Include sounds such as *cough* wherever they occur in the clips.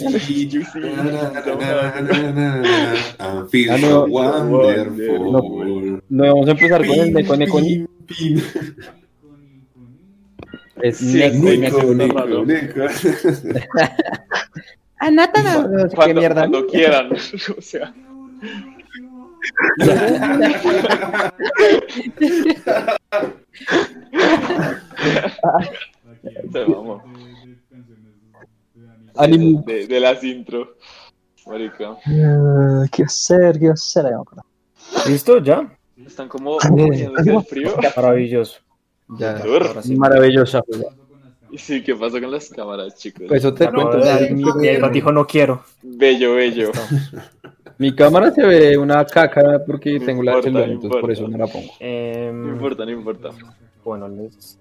than this. You I feel Ah, no. wonderful. No vamos a empezar con el Ni. Pin, pin. Es Sí. Nico, Nico. *laughs* Anata, no sé qué Cuando, mierda. cuando quieran. *laughs* o sea. *laughs* Se mamó. Ánimo. De, de las intro. Marica. Ah, ¿Qué hacer? ¿Qué hacer? ¿Listo? ¿Ya? Están como muriéndose del frío. *laughs* Maravilloso. Ya. Sí. Maravillosa. Y sí, ¿qué pasó con las cámaras, chicos? Pues eso te no, cuento. ya, sí, mi, dijo no quiero. Bello, bello. *laughs* Mi cámara se ve una caca porque No tengo la importa, celular, no entonces por eso no la pongo. Em, No importa, no importa. bueno, les-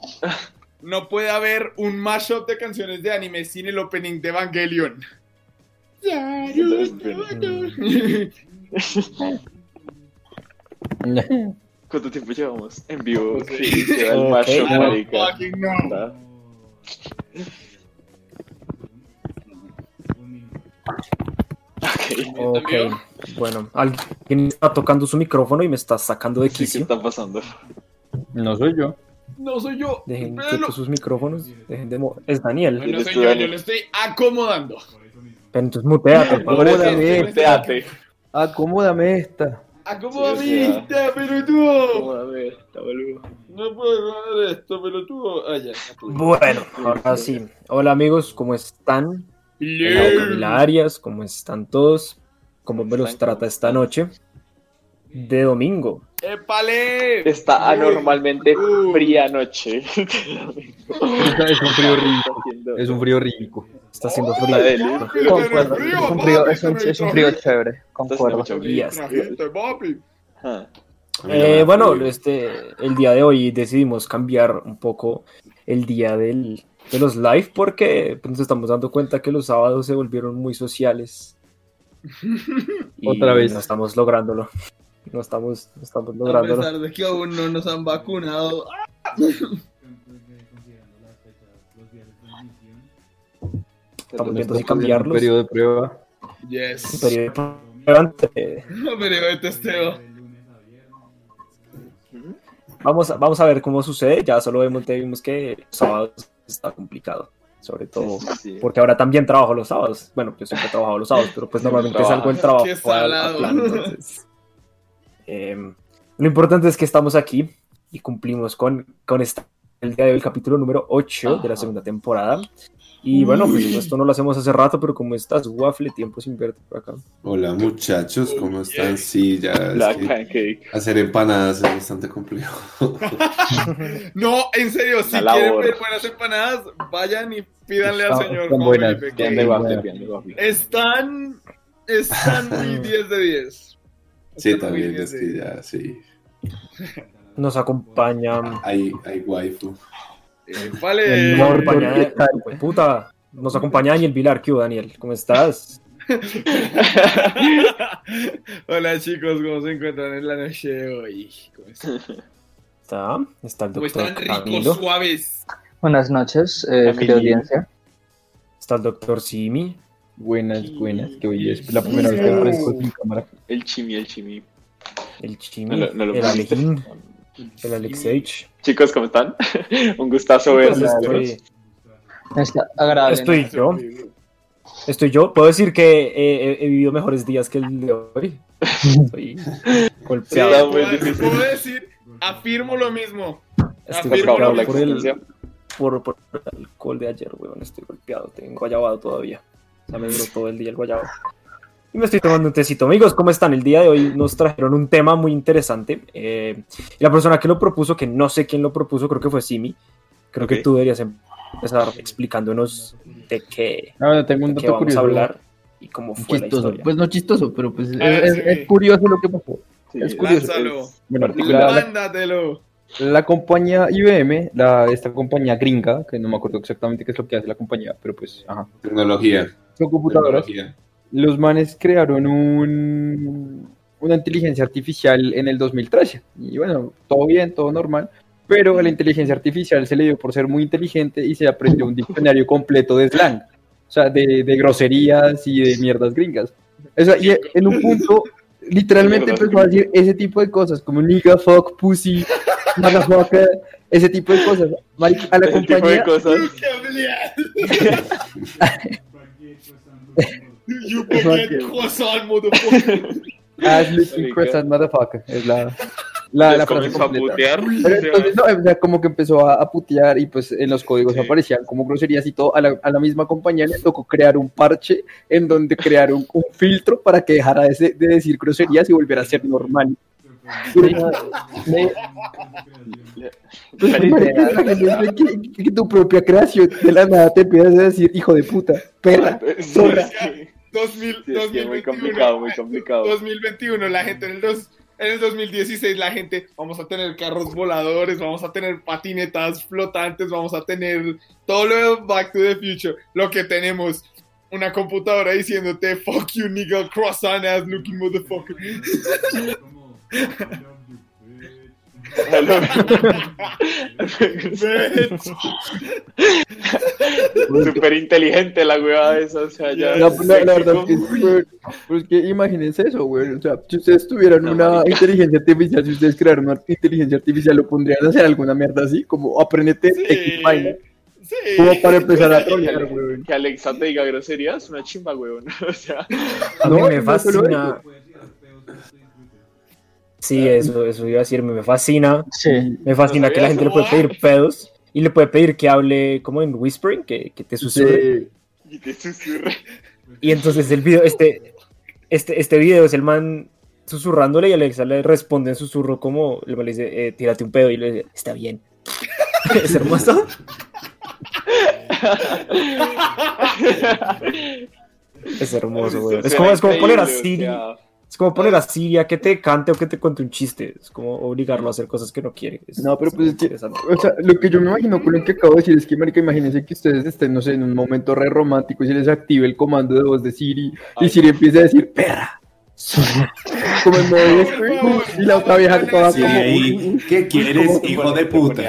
*laughs* No puede haber un mashup de canciones de anime sin el opening de Evangelion. ¿Cuánto tiempo llevamos en vivo? Sí, se va el macho, Ah, no, marica. No. Está. Ok. Ok, bueno, alguien está tocando su micrófono y me está sacando de Sí, ¿qué quicio. está pasando? No soy yo. No soy yo. Dejen Espéralo. quietos sus micrófonos. Dejen de mo- es Daniel. No, no soy yo, yo lo estoy acomodando. Pero entonces muteate. Por Acomódame. muteate. Acomódame esta. Acomódame Sí, esta, pelotudo. Vamos a ver, está boludo. No puedo acomodar esto, pelotudo. Ah, ya. Bueno, ahora sí. Hola amigos, ¿cómo están? Hola Camila Arias, ¿cómo están todos? ¿Cómo me los trata esta noche? De domingo. ¡Épale! Está anormalmente Uh. fría noche. *laughs* Es un frío rico. Es un frío rico. Está haciendo frío. Concuerdo. Es un frío, es un, es un frío chévere. Concuerdo. Ah, Eh, bueno, este, el día de hoy decidimos cambiar un poco el día del, de los live porque pues, nos estamos dando cuenta que los sábados se volvieron muy sociales. *laughs* Y Otra vez. No estamos lográndolo. No estamos, no estamos A lográndolo. pesar de que aún no nos han vacunado. Estamos viendo Un si cambiarlos. periodo de prueba. Un Yes. periodo de prueba No, pero de testeo. Vamos, a- vamos a ver cómo sucede. Ya solo vemos, vimos que los sábados está complicado. Sobre todo sí, sí. porque ahora también trabajo los sábados. Bueno, yo siempre trabajo los sábados, pero pues normalmente salgo del trabajo Qué al- al salado. plan, entonces, em, lo importante es que estamos aquí y cumplimos con, con esta, el día de hoy, el capítulo número 8 de la segunda temporada. Y bueno, pues esto no lo hacemos hace rato, pero como estás, Waffle, tiempo sin verte por acá. Hola muchachos, ¿cómo están? Sí, ya es que hacer empanadas es bastante complejo. *laughs* No, en serio, si La quieren labor. ver buenas empanadas, vayan y pídanle al señor están Juan buenas. Que waffle. Están, están muy *laughs* 10 de 10. *laughs* Sí, también 10 es que 10. ya, sí. Nos acompaña. Hay, hay waifu. Eh, vale. Nos. Hijo de puta. Nos acompaña Daniel Vilar. ¿Qué Daniel? ¿Cómo estás? *laughs* Hola chicos, ¿cómo se encuentran en la noche de hoy? ¿Cómo están? Está, está el ¿Cómo están ricos, Camilo. suaves? Buenas noches, eh, audiencia. Está el doctor Simi. Buenas, buenas. Qué belleza. Es la primera vez que aparezco sin cámara. El chimi, el chimi. El Chimi. lo- no lo el. Alejín. El Alexeich. Chicos, ¿cómo están? *laughs* Un gustazo verlos. estoy, Está agradable. estoy yo. Estoy yo. Puedo decir que he, he- he vivido mejores días que el de hoy. Estoy Sí, *laughs* golpeado. muy puedo, decir, afirmo lo mismo. Estoy afirmo Por golpeado el, por el alcohol de ayer, weón. Estoy golpeado. Tengo guayabado todavía. Sea, me duró todo el día el guayabo. Y me estoy tomando un tecito. Amigos, ¿cómo están? El día de hoy nos trajeron un tema muy interesante. Eh, y la persona que lo propuso, que no sé quién lo propuso, creo que fue Simi. Creo que Ok. tú deberías em- empezar explicándonos de qué, Ah, bueno, tengo un de qué dato vamos curioso. a hablar y cómo fue la Chistoso. historia. Pues no chistoso, pero pues es, Ah, es- sí. es curioso lo que pasó. Sí, Es curioso. Lánzalo. Bueno, la, la- Mándatelo. la compañía IBM, la, esta compañía gringa, que no me acuerdo exactamente qué es lo que hace la compañía, pero pues, ajá. Tecnología. Son computadoras. Tecnología. Los manes crearon un, una inteligencia artificial en el 2013. Y bueno, todo bien, todo normal. Pero a la inteligencia artificial se le dio por ser muy inteligente y se aprendió un diccionario completo de slang. O sea, de, de groserías y de mierdas gringas. O sea, y en un punto, literalmente empezó a decir ese tipo de cosas, como nigga, fuck, pussy, motherfucker, ese tipo de cosas. A la Ese tipo de compañía, cosas. *laughs* You forget croissant, motherfucker. as looking Marica. croissant, motherfucker, es la, la, la frase comenzó a completa. putear. Pero entonces, no, o sea, como que empezó a, a putear y pues en los códigos Sí. aparecían como groserías y todo. A la, a la misma compañía le tocó crear un parche en donde crear un, un filtro para que dejara de, de decir groserías y volviera a ser normal. Pues, que, que tu propia creación de la nada te empiezas a decir hijo de puta, perra, Sí, zorra. sí. 2000, Sí, es que muy 2021. complicado, muy complicado. 2021, la gente en el, dos- en el 2016, la gente, vamos a tener carros voladores, vamos a tener patinetas flotantes, vamos a tener todo lo de Back to the Future. Lo que tenemos, una computadora diciéndote, fuck you, nigga, croissant ass looking motherfucker. *laughs* Súper inteligente la hueva esa, o sea, ya. La, la- la verdad sexy es que, güey, pues que imagínense eso, güey. O sea, si ustedes tuvieran No, una marica. inteligencia artificial, si ustedes crearan una inteligencia artificial, ¿lo pondrían a hacer alguna mierda así? Como aprendete Sí. X vaina. Sí. Como para empezar a Que trolear, güey. Que Alexa te diga groserías, una chimba, weón. *laughs* O sea, A mí No, me no fascina. Sí, eso, eso iba a decir, me fascina. Sí. Me fascina No que la gente le puede pedir pedos y le puede pedir que hable como en whispering, que, que te susurre. Sí. y te susurra. Y entonces el video, este, este, este video es el man susurrándole y Alexa le responde en susurro como, el man le dice, eh, tírate un pedo y le dice, está bien. *laughs* es hermoso. *laughs* Es hermoso, güey. Es como, es como poner a Siri, es como poner a Siri a que te cante o que te cuente un chiste. Es como obligarlo a hacer cosas que no quiere. Es- No, pero es pues es que, interesante. o sea, lo que yo me imagino con lo que acabo de decir es que, marica, imagínense que ustedes estén, no sé, en un momento re romántico y se les active el comando de voz de Siri y. Siri empieza a decir, perra. *laughs* como en modo y la otra vieja toda Sí, como, ¿qué quieres, *laughs* hijo de puta?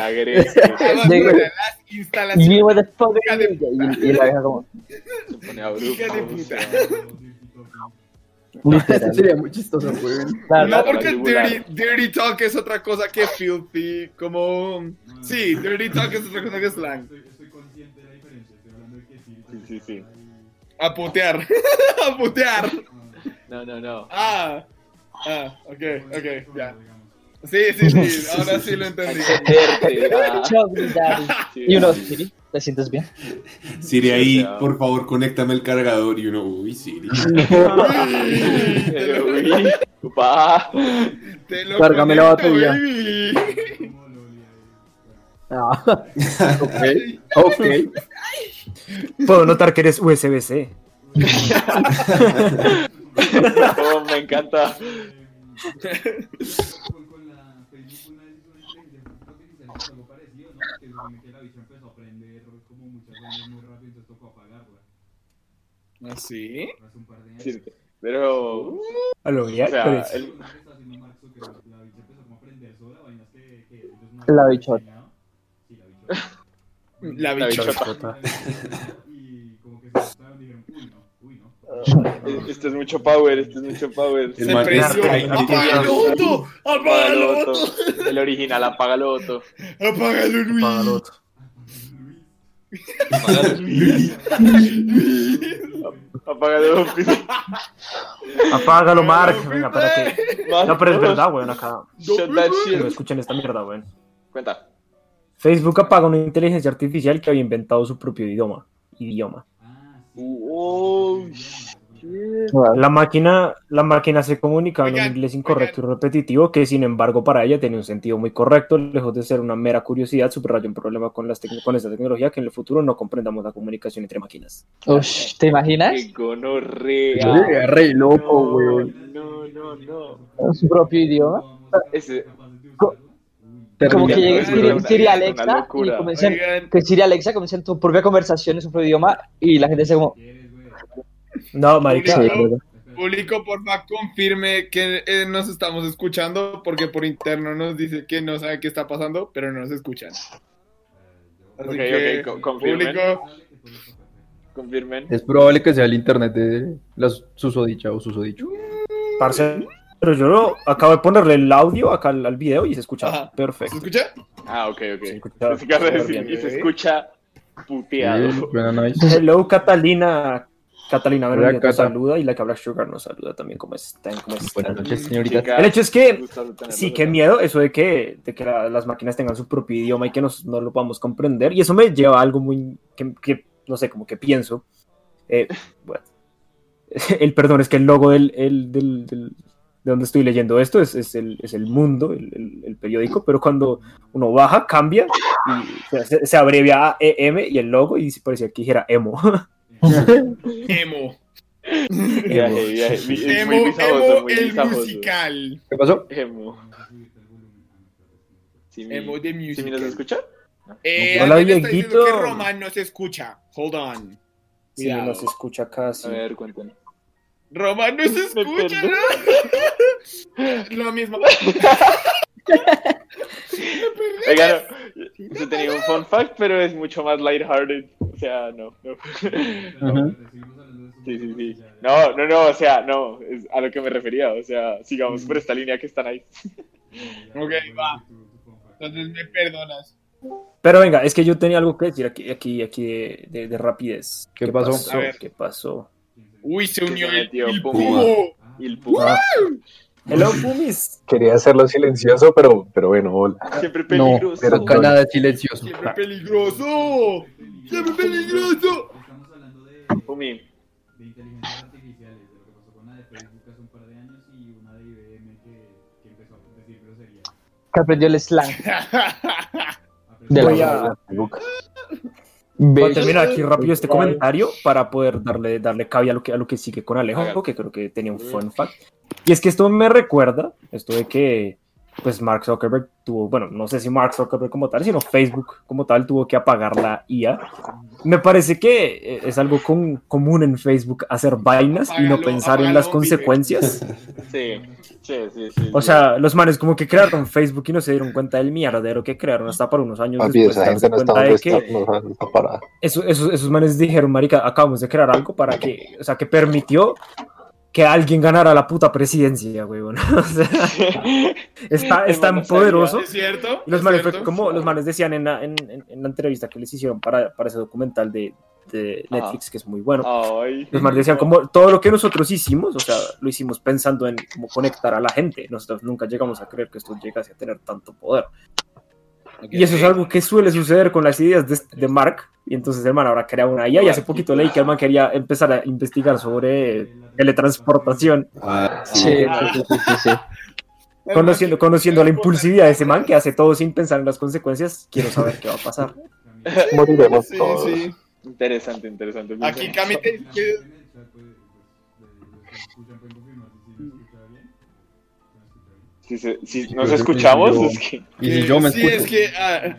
Instalaciones. Y, y la vieja como, Se pone abrupto. Hija de puta. Esto sería muy chistoso, güey. No, porque dirty, dirty talk es otra cosa que filthy, como... Sí, dirty talk es otra cosa que slang. Sí, sí, sí. A putear. *laughs* A putear. No, no, no. Ah. Ah, ok, ok, ya. Sí, sí, sí, ahora sí lo entendí. *laughs* Sí, Y uno, sí. ¿Te sientes bien? Siri ahí, por favor, conéctame el cargador y uno, uy, Siri. *laughs* Te lo Cárgame la batería. Ah, ok, ok. Puedo notar que eres USB-C. *laughs* Oh, me encanta. *laughs* ¿Ah, sí? Sí, Pero, o A lo bien, sea, pues. el- La bichota. La La bichota. Este es mucho power, este es mucho power. El Se ¡Apágalo, Otto! ¡Apágalo, Apágalo, Otto! Otto. El original, apágalo, Otto. ¡Apágalo, Luis! Apágalo otro. Apágalo, Apágalo, Mark. Venga, espérate. No, pero es verdad, weón, acá. No escuchen esta mierda, weón. Cuenta. Facebook apaga una inteligencia artificial que había inventado su propio idioma. Idioma. Oh, shit. La máquina, la máquina se comunicaba en un inglés incorrecto y repetitivo que, sin embargo, para ella tenía un sentido muy correcto, lejos de ser una mera curiosidad, subrayó un problema con, las tec- con esta tecnología que en el futuro no comprendamos la comunicación entre máquinas. Ush, ¿te imaginas? ¡Qué gonorrea! Re loco, No, weón. No, no, no. Su propio idioma. Ese, Como que llegue Siri, Alexa y comiencen, que Siri Alexa comiencen tu propia conversación en su propio idioma y la gente se como... No, marica, Público, porfa, confirme que eh, nos estamos escuchando porque por interno nos dice que no sabe qué está pasando, pero no nos escuchan. Así Ok, que, ok, co- confirmen. público, confirmen. Es probable que sea el internet de la susodicha o susodicho. parce, pero yo lo- acabo de ponerle el audio acá al, al video y se escucha Ajá. ¿se perfecto. escucha? Ah, ok, ok. Se escucha Es que iba a decir, súper y bien. se escucha puteado. Hello, Catalina. Catalina Verónica nos saluda y la que habla Sugar nos saluda también. ¿Cómo están? ¿Cómo Buenas están? noches, señorita. El hecho es que Sí, qué miedo eso de que, de que la- las máquinas tengan su propio idioma y que nos- no lo podamos comprender. Y eso me lleva a algo muy, que, que, no sé, como que pienso. Eh, *laughs* bueno, *laughs* el perdón es que el logo del, el- del- del- de donde estoy leyendo esto es, es el, es el mundo, el, el- el periódico, pero cuando uno baja, cambia y se, se abrevia a EM y el logo y parecía que dijera emo. *laughs* Emo. Viaje, viaje. Emo, emo el musical. ¿Qué pasó? Emo. Sí, mi- Emo de ¿Sí musical. me nos escucha? Eh, Hola, está diciendo que Roman no se escucha. Hold on. Si Cuidado. no se escucha casi. A ver, cuéntanos. Roman no se *laughs* escucha. ¿no? *laughs* Lo mismo. Oigan, *laughs* tenía un fun fact, pero es mucho más lighthearted. O sea, no. no. Sí, sí, sí. No, no, no, o sea, no, es a lo que me refería. O sea, sigamos por esta línea que están ahí. *laughs* Ok, va. Entonces me perdonas. Pero venga, es que yo tenía algo que decir aquí, aquí, aquí de, de- de rapidez. ¿Qué pasó? A ver. ¿Qué pasó? Uy, se unió el, el Puma. El Puma, Hello, Pumis. Quería hacerlo silencioso, pero, pero bueno, hola. siempre No, peligroso. pero acá nada silencioso. Siempre peligroso. Siempre peligroso. *laughs* De inteligencias artificiales, de lo que pasó con la de Facebook hace un par de años y una de IBM que, que empezó a decir groserías. Que aprendió el slang. De Voy la a, Ve- voy a terminar aquí rápido este comentario para poder darle, darle cabida a lo, que, a lo que sigue con Alejo, que creo que tenía un fun fact. Y es que esto me recuerda, esto de que pues Mark Zuckerberg tuvo, bueno, no sé si Mark Zuckerberg como tal, sino Facebook como tal tuvo que apagar la IA. Me parece que eh, es algo con- común en Facebook hacer vainas y no Apágalo, pensar en apágalo, las consecuencias. *laughs* sí, sí, sí, sí. O sea, los manes como que crearon Facebook y no se dieron cuenta del mierdero que crearon hasta por unos años Papi, después esa gente no cuenta de que está, no sabe, está parada. eso- esos, esos manes dijeron, marica, acabamos de crear algo para que, o sea, que permitió que alguien ganara la puta presidencia, weón. *laughs* O sea, *laughs* está, es tan poderoso. ¿Es cierto? Los ¿Es manes, cierto? como los manes decían en la, en, en- la entrevista que les hicieron para, para ese documental de, de Netflix, que es muy bueno. Ay. Los manes decían como todo lo que nosotros hicimos, o sea, lo hicimos pensando en cómo conectar a la gente. Nosotros nunca llegamos a creer que esto llegase a tener tanto poder. Y eso es algo que suele suceder con las ideas de, de Mark. Y entonces el man ahora crea una IA. Y hace poquito leí que el man quería empezar a investigar sobre teletransportación. Ah, sí. Sí, sí, sí, sí, sí. *laughs* Conociendo, conociendo la impulsividad de ese man que hace todo sin pensar en las consecuencias, quiero saber qué va a pasar. *laughs* Moriremos Sí, todos. sí. Interesante, interesante. Aquí Cami te Si, se- si Sí, nos escuchamos, yo- es que. Y si yo me sí, escucho. es que ah,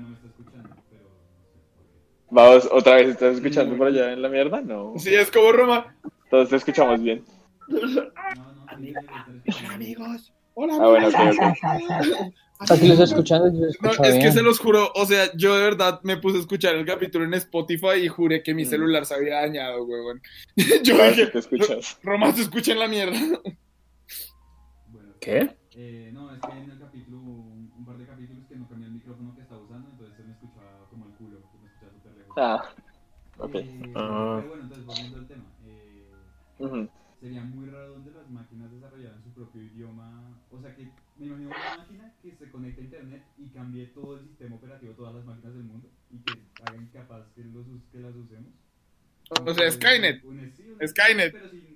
Vamos, otra vez, ¿estás escuchando por allá en la mierda? No. sí es como Roma. Todos te escuchamos bien. sí, Amigos. Hola, Ah, bueno, amigos. ok, ok. Aquí lo estoy escuchando se No, es que se los juro, o sea, yo de verdad me puse a escuchar el capítulo en Spotify y juré que mi Mm. celular se había dañado, huevón. *laughs* Yo dije, te escuchas. Roma se escucha en la mierda. ¿Qué? Eh, no, es que en el capítulo, un, un par de capítulos que no cambié el micrófono que estaba usando, entonces se me escuchaba como el culo, se me escuchaba súper lejos. Ah, ok. Eh, Ah. Pero bueno, entonces volviendo al tema. Eh, sería muy raro donde las máquinas desarrollaran su propio idioma. O sea que me imagino una máquina que se conecte a internet y cambie todo el sistema operativo, todas las máquinas del mundo y que haga incapaz que, los, que las usemos. O sea, Skynet. Un- sí, un- Skynet. Pero robots.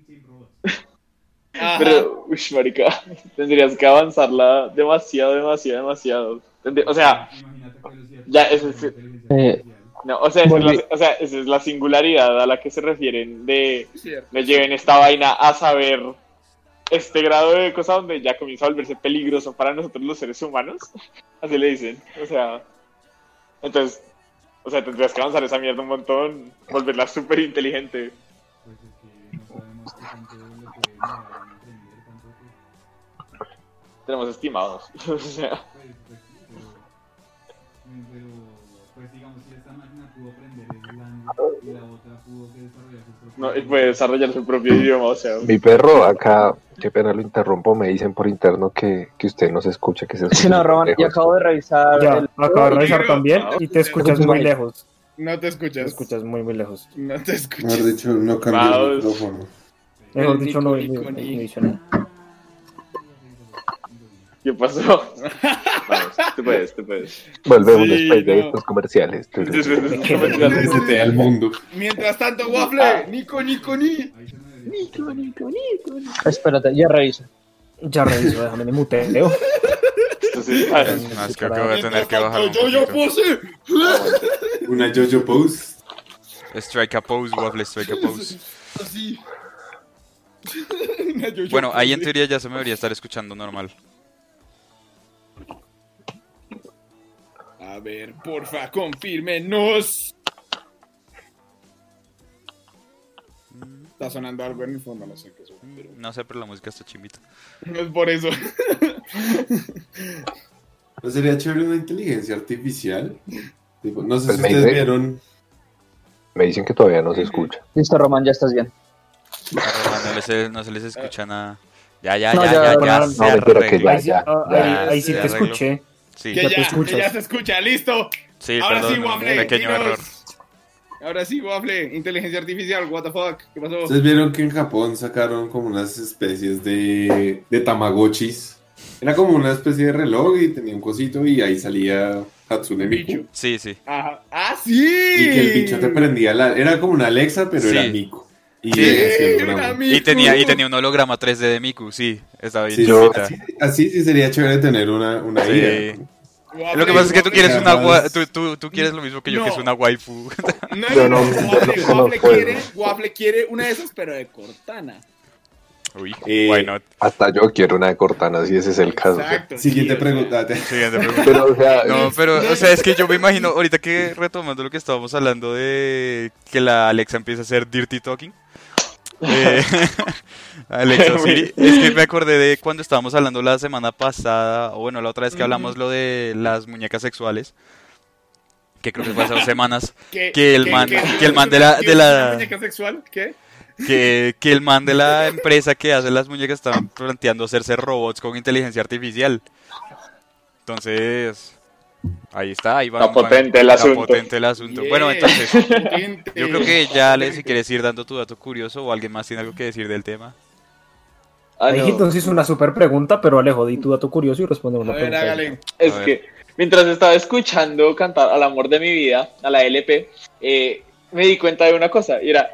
Ajá. Pero, uy, marica, *laughs* tendrías que avanzarla demasiado, demasiado, demasiado. O sea, Ya, eso inteligencia Eh, no, o sea, esa es, la, o sea, esa es la singularidad a la que se refieren de Cierto. le lleven esta vaina a saber este grado de cosa donde ya comienza a volverse peligroso para nosotros los seres humanos. *laughs* Así le dicen. O sea, entonces, o sea, tendrías que avanzar esa mierda un montón, volverla súper inteligente. Pues es que no sabemos qué tanto le puede Tenemos estimados. *laughs* O sea, Pues, pues sí, pero, pero, pues digamos, si esta máquina pudo aprender Slang y la otra pudo que desarrollar su propio no, y puede desarrollar su propio idioma, o sea. Mi perro, acá, qué pena lo interrumpo, me dicen por interno que, que usted no se escucha, que se escucha. Sí, no, Roman, y lejos. acabo de revisar Ya, el... acabo de revisar también y te escuchas muy lejos. No te Te escuchas. escuchas muy, muy lejos. No te escuchas. Mejor dicho, no cambió el micrófono. Mejor El dicho, no, no, no nada. ¿Qué pasó? Vamos, tú puedes, tú puedes. Volvemos Sí, después de no. estos comerciales. *laughs* Al *laughs* mundo. Mientras tanto, Waffle, Nico, Nico, ni. Ahí se me debería- Espérate, ya reviso. Ya reviso, déjame de muteo. Ah, Más creo que voy a tener Mientras que bajar tanto, un yo, yo pose. Una JoJo Pose. Strike a pose, waffle, strike a pose. Así. Una yo-yo Bueno, ahí en teoría ya se me debería estar escuchando normal. A ver, porfa, confírmenos. Está sonando algo en el fondo, no sé qué es. pero No sé, pero la música está chimbita. No es por eso. *laughs* ¿No sería chévere una inteligencia artificial? Tipo, no sé Pues si me ustedes dice- vieron. Me dicen que todavía no se escucha. Listo, Roman, ya estás bien. Román no, les- no se les escucha nada. Ya, ya, No, ya, ya, ya, ya, Román, no, ya, ah, ya, ahí- sí te escuché. Sí, Que Ya te ya, escuchas. que ya se escucha, listo. sí, Ahora sí, perdón, Waffle. pequeño dinos. error. Ahora sí, Waffle. Inteligencia artificial, what the fuck. ¿Qué pasó? Ustedes vieron que en Japón sacaron como unas especies de, de tamagotchis. Era como una especie de reloj y tenía un cosito y ahí salía Hatsune Miku. Bicho. Sí, sí. Ajá. ¡Ah, sí! Y que el bicho te prendía la... Era como una Alexa, pero Sí. era Miku. Y Sí. iba haciendo Era una- Miku. Y tenía, y tenía un holograma 3D de Miku, sí. Estaba bien Sí, Yo- chimbita. así, así sí sería chévere tener una, una Sí. Lo que pasa es que tú quieres una wa- tú, tú, tú quieres lo mismo que yo, que es una waifu. *laughs* No, Yo no, no- no, yo no Waffle, quiere, Waffle quiere una de esas, pero de Cortana. Uy, Eh, why not? Hasta yo quiero una de Cortana, si ese es el caso. Exacto. Siguiente sí, o sea. pregunta. *laughs* Siguiente *laughs* pregunta. Pero, o sea, No, pero, o sea, es que yo me imagino, ahorita que retomando lo que estábamos hablando de que la Alexa empieza a hacer dirty talking. Eh, *laughs* Alexa *laughs* Siri, es que me acordé de cuando estábamos hablando la semana pasada, o bueno, la otra vez que hablamos lo de las muñecas sexuales, que creo que fue hace dos semanas, *laughs* ¿Qué- que el qué- man- qué- que el man de la- ¿qué de la- muñeca sexual? ¿Qué? que, que el man de la empresa que hace las muñecas estaba planteando hacerse robots con inteligencia artificial. Entonces, ahí está, ahí va. Está potente el está asunto. potente el asunto. Bueno, Yeah, entonces, potente. yo creo que ya, Ale, si quieres ir dando tu dato curioso o alguien más tiene algo que decir del tema. Ah, no. entonces hizo una super pregunta, pero Alejo, di tu dato curioso y respondemos A la ver, pregunta. hágale. Es A ver. que mientras estaba escuchando cantar al amor de mi vida, a la LP, eh, me di cuenta de una cosa. Y era,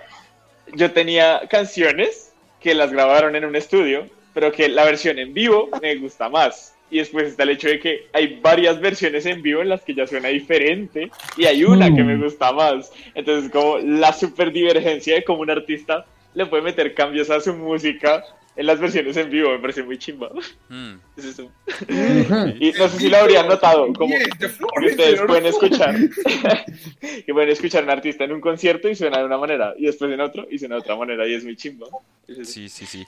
yo tenía canciones que las grabaron en un estudio, pero que la versión en vivo me gusta más. Y después está el hecho de que hay varias versiones en vivo en las que ya suena diferente y hay una que me gusta más. Entonces, como la super divergencia de cómo un artista le puede meter cambios a su música en las versiones en vivo, me parece muy chimba. Mm, *laughs* Es eso. Ujú. Y no sé si lo habrían notado, como que ustedes pueden escuchar *laughs* que pueden escuchar a un artista en un concierto y suena de una manera y después en otro y suena de otra manera y es muy chimba. Es sí, sí, sí.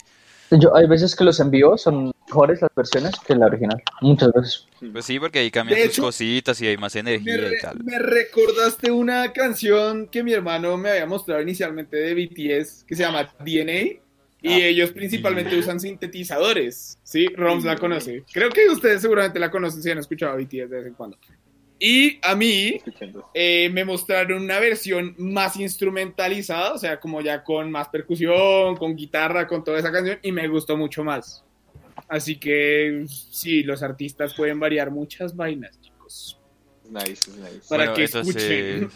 Yo, hay veces que los en vivo son mejores las versiones que la original. Muchas veces. Pues sí, porque ahí cambian De sus hecho, cositas y hay más energía re- y tal. me recordaste una canción que mi hermano me había mostrado inicialmente de BTS que se llama DNA y Ah. ellos principalmente usan sintetizadores. Sí, Roms la conoce. Creo que ustedes seguramente la conocen si han escuchado a BTS de vez en cuando. Y a mí eh, me mostraron una versión más instrumentalizada, o sea, como ya con más percusión, con guitarra, con toda esa canción, y me gustó mucho más. Así que sí, los artistas pueden variar muchas vainas, chicos. Nice, es nice. Para Bueno, que entonces, escuchen.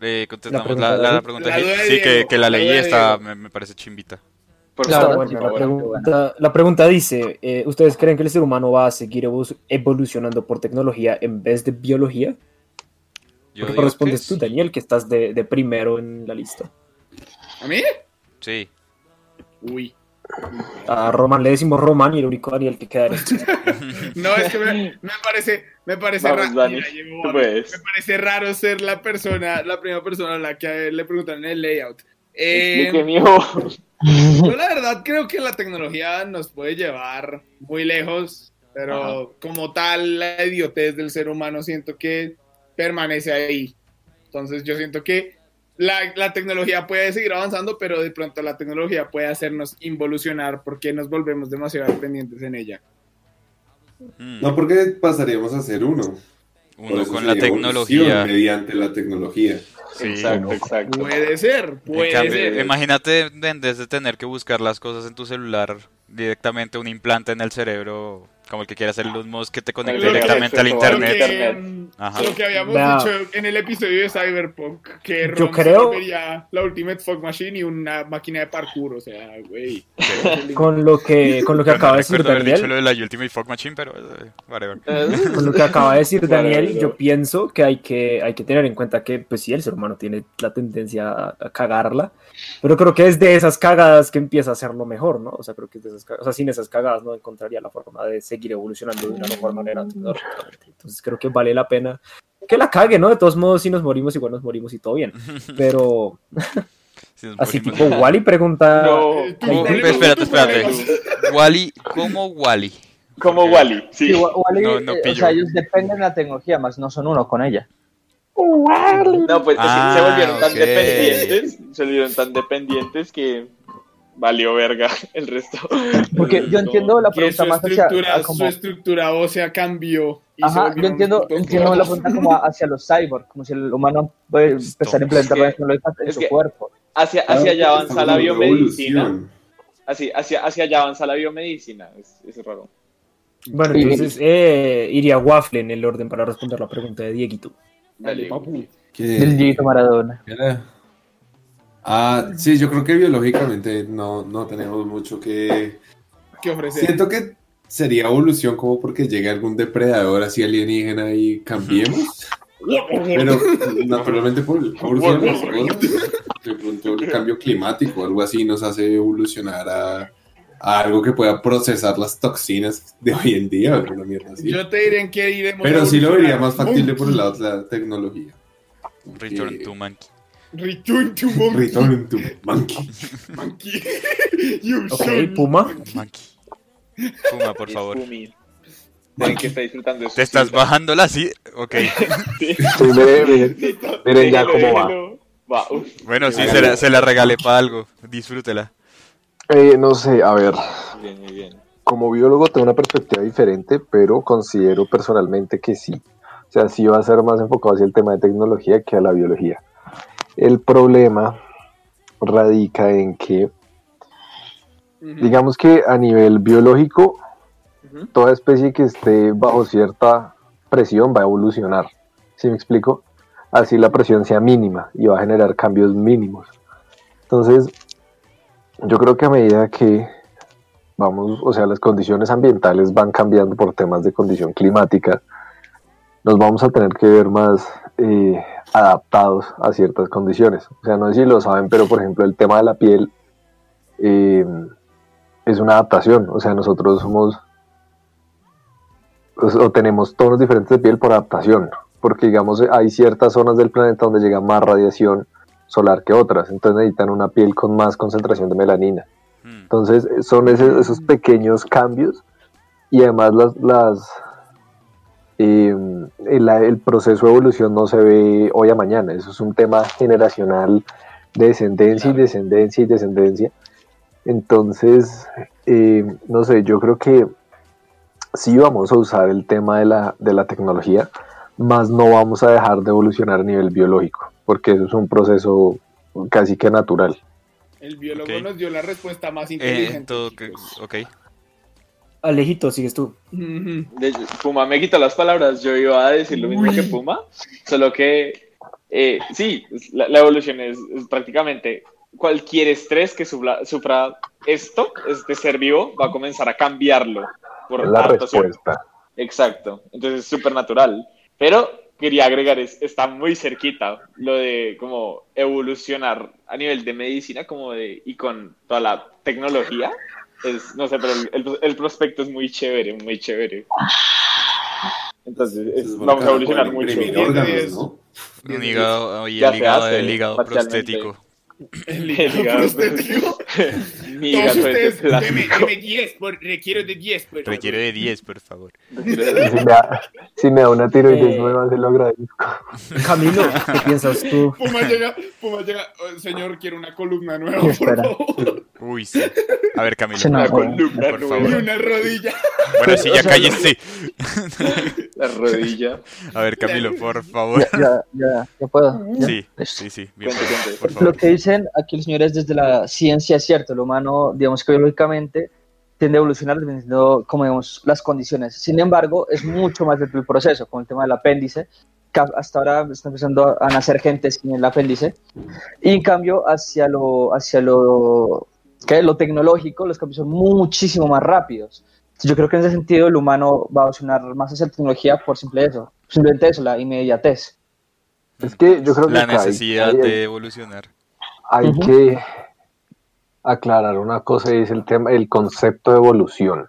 eh, contestamos La la, pregunta la- de la David. pregunta. La sí, que, la leí está, me, me parece chimbita. Por La Está favor, por la, favor. pregunta, la pregunta dice, eh, ¿ustedes creen que el ser humano va a seguir evo- evolucionando por tecnología en vez de biología? Yo ¿Qué digo respondes que tú, sí. Daniel, que estás de, de primero en la lista? ¿A mí? Sí. Uy. A Roman le decimos Roman y el único Daniel que queda. *laughs* No, es que me, me parece, me parece Vamos, raro. Mira. Me parece raro ser la persona, la primera persona a la que le preguntan el layout. Eh, yo la verdad creo que la tecnología nos puede llevar muy lejos, pero como tal la idiotez del ser humano siento que permanece ahí. Entonces yo siento que la, la tecnología puede seguir avanzando, pero de pronto la tecnología puede hacernos involucionar porque nos volvemos demasiado dependientes en ella. Mm, No, porque pasaríamos a ser uno. Uno con la tecnología. Mediante la tecnología. Sí. Exacto, exacto. Puede ser, puede cambio, ser. imagínate en vez de tener que buscar las cosas en tu celular, directamente un implante en el cerebro, como el que quiere hacer Elon Musk, que te conecte directamente al internet. Lo que, Ajá. lo que habíamos Vea. dicho en el episodio de Cyberpunk, que Yo Ron creo- sería la Ultimate Fog Machine y una máquina de parkour, o sea, güey. Con lo que, *laughs* con lo que Yo acaba no de decir haber dicho Daniel, lo de la Ultimate Fog Machine, pero eh, whatever. *laughs* con lo que acaba de decir Daniel, yo pienso que hay que, hay que tener en cuenta que, pues sí, el ser humano tiene la tendencia a, cagarla, pero creo que es de esas cagadas que empieza a hacerlo mejor, ¿no? O sea, creo que es de esas cagadas, o sea, sin esas cagadas no encontraría la forma de seguir evolucionando de una mejor manera tecnológicamente. Entonces creo que vale la pena que la cague, ¿no? De todos modos, si nos morimos, igual nos morimos y todo bien. *laughs* Pero Si así morimos- tipo Wally pregunta... No. Wally, Espérate, espérate. Wally, ¿cómo Wally? como Wally, sí. Sí, Wa- Wally, No, no eh, o sea, ellos dependen de la tecnología, más no son uno con ella. No, pues es que Ah, se volvieron tan dependientes, se volvieron tan dependientes que valió verga *laughs* el resto. Porque yo entiendo la su pregunta más hacia estructura, a su como, estructura ósea cambió. y Ajá, yo entiendo, entiendo la pregunta como *laughs* hacia los cyborgs, como si el humano puede empezar a implementar la tecnología en su que- cuerpo. Hacia, hacia allá avanza la biomedicina. Así, hacia, hacia allá avanza la biomedicina. Es, es raro. Bueno, entonces eh, iría Waffle en el orden para responder la pregunta de Dieguito. Dale, papu. ¿Qué? Del Dieguito Maradona. Era- Ah, sí, yo creo que biológicamente no, no tenemos mucho que... ¿Qué ofrecer? Siento que sería evolución como porque llegue algún depredador así alienígena y cambiemos. *laughs* Pero naturalmente por evolución de pronto el cambio climático o algo así nos hace evolucionar a, a algo que pueda procesar las toxinas de hoy en día mierda así. Yo te diré en qué iremos. Pero sí lo vería más factible por el lado de la tecnología. Return to Monkey. Return to monkey. Return to monkey. monkey. *laughs* You Ok, should- Puma. Monkey. Fuma, por favor. Que está disfrutando ¿Te estás bajando la *laughs* sí? Ok. Sí, miren, miren, miren ya cómo va. déjelo. Va, uf. Bueno, sí, se la, se la regalé para algo. Disfrútela. Eh, no sé, a ver, Bien, muy bien. como biólogo tengo una perspectiva diferente, pero considero personalmente que sí. O sea, sí va a ser más enfocado hacia el tema de tecnología que a la biología. El problema radica en que, digamos que a nivel biológico, toda especie que esté bajo cierta presión va a evolucionar. ¿Sí me explico? Así la presión sea mínima y va a generar cambios mínimos. Entonces, yo creo que a medida que vamos, o sea, las condiciones ambientales van cambiando por temas de condición climática, nos vamos a tener que ver más eh, adaptados a ciertas condiciones. O sea, no sé si lo saben, pero por ejemplo el tema de la piel eh, es una adaptación. O sea, nosotros somos o, o tenemos tonos diferentes de piel por adaptación, porque digamos hay ciertas zonas del planeta donde llega más radiación solar que otras, entonces necesitan una piel con más concentración de melanina. Mm. Entonces son ese- esos pequeños cambios y además las, las eh, el, el proceso de evolución no se ve hoy a mañana, eso es un tema generacional de descendencia y descendencia y descendencia. Entonces, eh, no sé, yo creo que sí vamos a usar el tema de la, de la tecnología, más no vamos a dejar de evolucionar a nivel biológico, porque eso es un proceso casi que natural. El biólogo Ok. nos dio la respuesta más Eh, inteligente. todo que- chicos. ok. Alejito, sigues tú. Ujú. De hecho, Puma me quitó las palabras. Yo iba a decir lo mismo que Puma, solo que eh, sí, la, la evolución es, es prácticamente cualquier estrés que sufra, sufra esto, este ser vivo, va a comenzar a cambiarlo. Por la harto tiempo. respuesta. Exacto, entonces es súper natural. Pero quería agregar, es, está muy cerquita lo de como evolucionar a nivel de medicina como de, y con toda la tecnología. Es, no sé, pero el, el- el prospecto es muy chévere, muy chévere. Entonces, es- vamos a evolucionar mucho. órganos. ¿no? Un hígado, y Ya el hígado, hace *laughs* el hígado prostético. El hígado prostético. *laughs* Mi Todos ustedes, deme, deme 10, por, requiero de 10. Por Requiere de 10, por favor. Si me da, si me da una tiroides Eh. nueva, se lo agradezco. Camilo, ¿qué piensas tú? *laughs* Puma llega, Puma llega, "Oh, señor, quiero una columna nueva, por Espera. favor. Uy, sí. A ver, Camilo, no, columna por Y favor. una rodilla. Bueno, sí, ya cállese. La rodilla. A ver, Camilo, por favor. Ya, ya, ya, ya puedo. ¿Ya? Sí, sí, sí. Bien, Cuente, cuente. por Lo favor. que dicen aquí los señores desde la ciencia es cierto, el humano, digamos que biológicamente tiende a evolucionar dependiendo, como digamos, las condiciones. Sin embargo, es mucho más lento el proceso, con el tema del apéndice, que hasta ahora está empezando a nacer gente sin el apéndice, y en cambio hacia lo, hacia lo, ¿qué? lo tecnológico, los cambios son muchísimo más rápidos. Yo creo que en ese sentido el humano va a evolucionar más hacia la tecnología por simple eso, simplemente eso, la inmediatez. Es que yo creo que La hay- necesidad hay- de evolucionar. hay Ujú. que aclarar una cosa y es el tema, el concepto de evolución.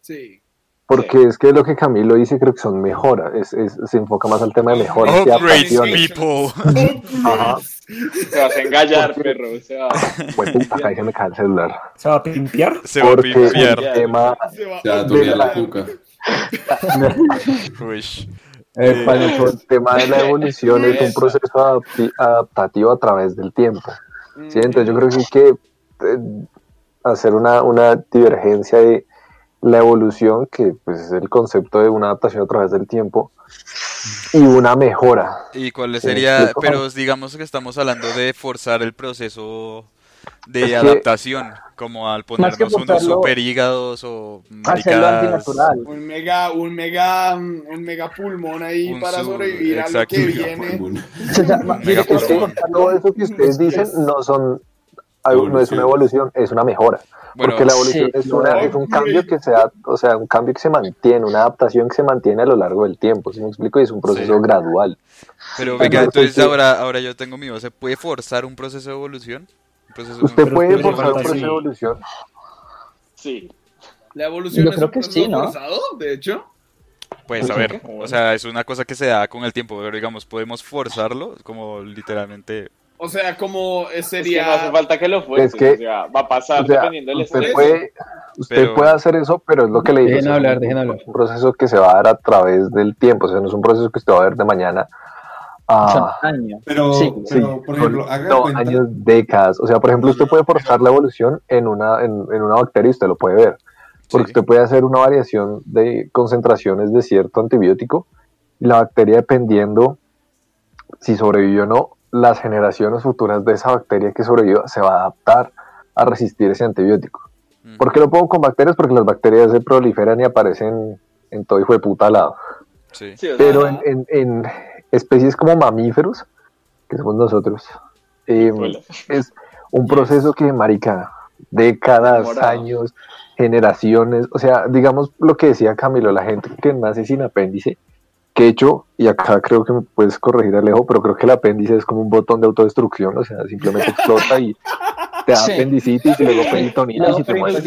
Sí. Porque es que lo que Camilo dice creo que son mejoras, es, es- se enfoca más al tema de mejoras y Upgrades, adaptaciones. people. Ajá. Se vas a engallar, perro. Se va. Pues puta, acá se me cae el celular. ¿Se va a pimpear? Se va a pimpear. el tema, Se va. Se va a De la- cuca. Uy. eh, para el tema de la *laughs* evolución es un proceso adapti- adaptativo a través del tiempo. ¿sí? Entonces yo creo que eh, hacer una, una divergencia de la evolución, que pues, es el concepto de una adaptación a través del tiempo, y una mejora. ¿Y cuál sería? Pero digamos que estamos hablando de forzar el proceso de Es que- adaptación, como al que ponernos unos forzarlo, super hígados o Hacerlo maricadas. antinatural. Un mega, un mega, un mega pulmón ahí Un para sobrevivir a lo que viene. Yo creo que Todo eso que ustedes dicen no son no es una evolución, es una mejora. Bueno, Porque la evolución Sí, es, una- es un cambio que se da, o sea, un cambio que se mantiene, una adaptación que se mantiene a lo largo del tiempo, ¿sí me explico? Y es un proceso Sí. gradual. pero venga, entonces ahora, ahora yo tengo mi voz. ¿Se puede forzar un proceso de evolución? Un proceso Usted puede forzar un proceso sí. de evolución. Sí. La evolución Yo es creo un que proceso sí, ¿no? forzado, de hecho. Pues a ver, o sea, es una cosa que se da con el tiempo, pero digamos, podemos forzarlo, como literalmente. O sea, como eh, Es que no sería. hace falta que lo fuerces. Es que- o sea, va a pasar O sea, dependiendo del usted estrés. puede, usted Pero- puede hacer eso, pero es lo que le digo. Dejen o sea, hablar, es un- dejen hablar. un proceso que se va a dar a través del tiempo, o sea, no es un proceso que usted va a ver de mañana Son a años. Pero, Sí, pero por ejemplo, haga no, cuenta. años, décadas. O sea, por ejemplo, usted puede forzar la evolución en una, en, en una bacteria y usted lo puede ver. Porque Sí. usted puede hacer una variación de concentraciones de cierto antibiótico y la bacteria, dependiendo si sobrevivió o no, las generaciones futuras de esa bacteria que sobrevivió se va a adaptar a resistir ese antibiótico. Mm. ¿Por qué lo pongo con bacterias? Porque las bacterias se proliferan y aparecen en todo hijo de puta lado. Sí. Sí, Pero en, en- en especies como mamíferos, que somos nosotros, eh, es un *laughs* proceso que, marica, décadas, años, generaciones, o sea, digamos lo que decía Camilo, la gente que nace sin apéndice, que hecho, y acá creo que me puedes corregir Alejo, pero creo que el apéndice es como un botón de autodestrucción, o sea, simplemente explota y te da Sí. apendicitis y luego peritonitis No, y te mueres.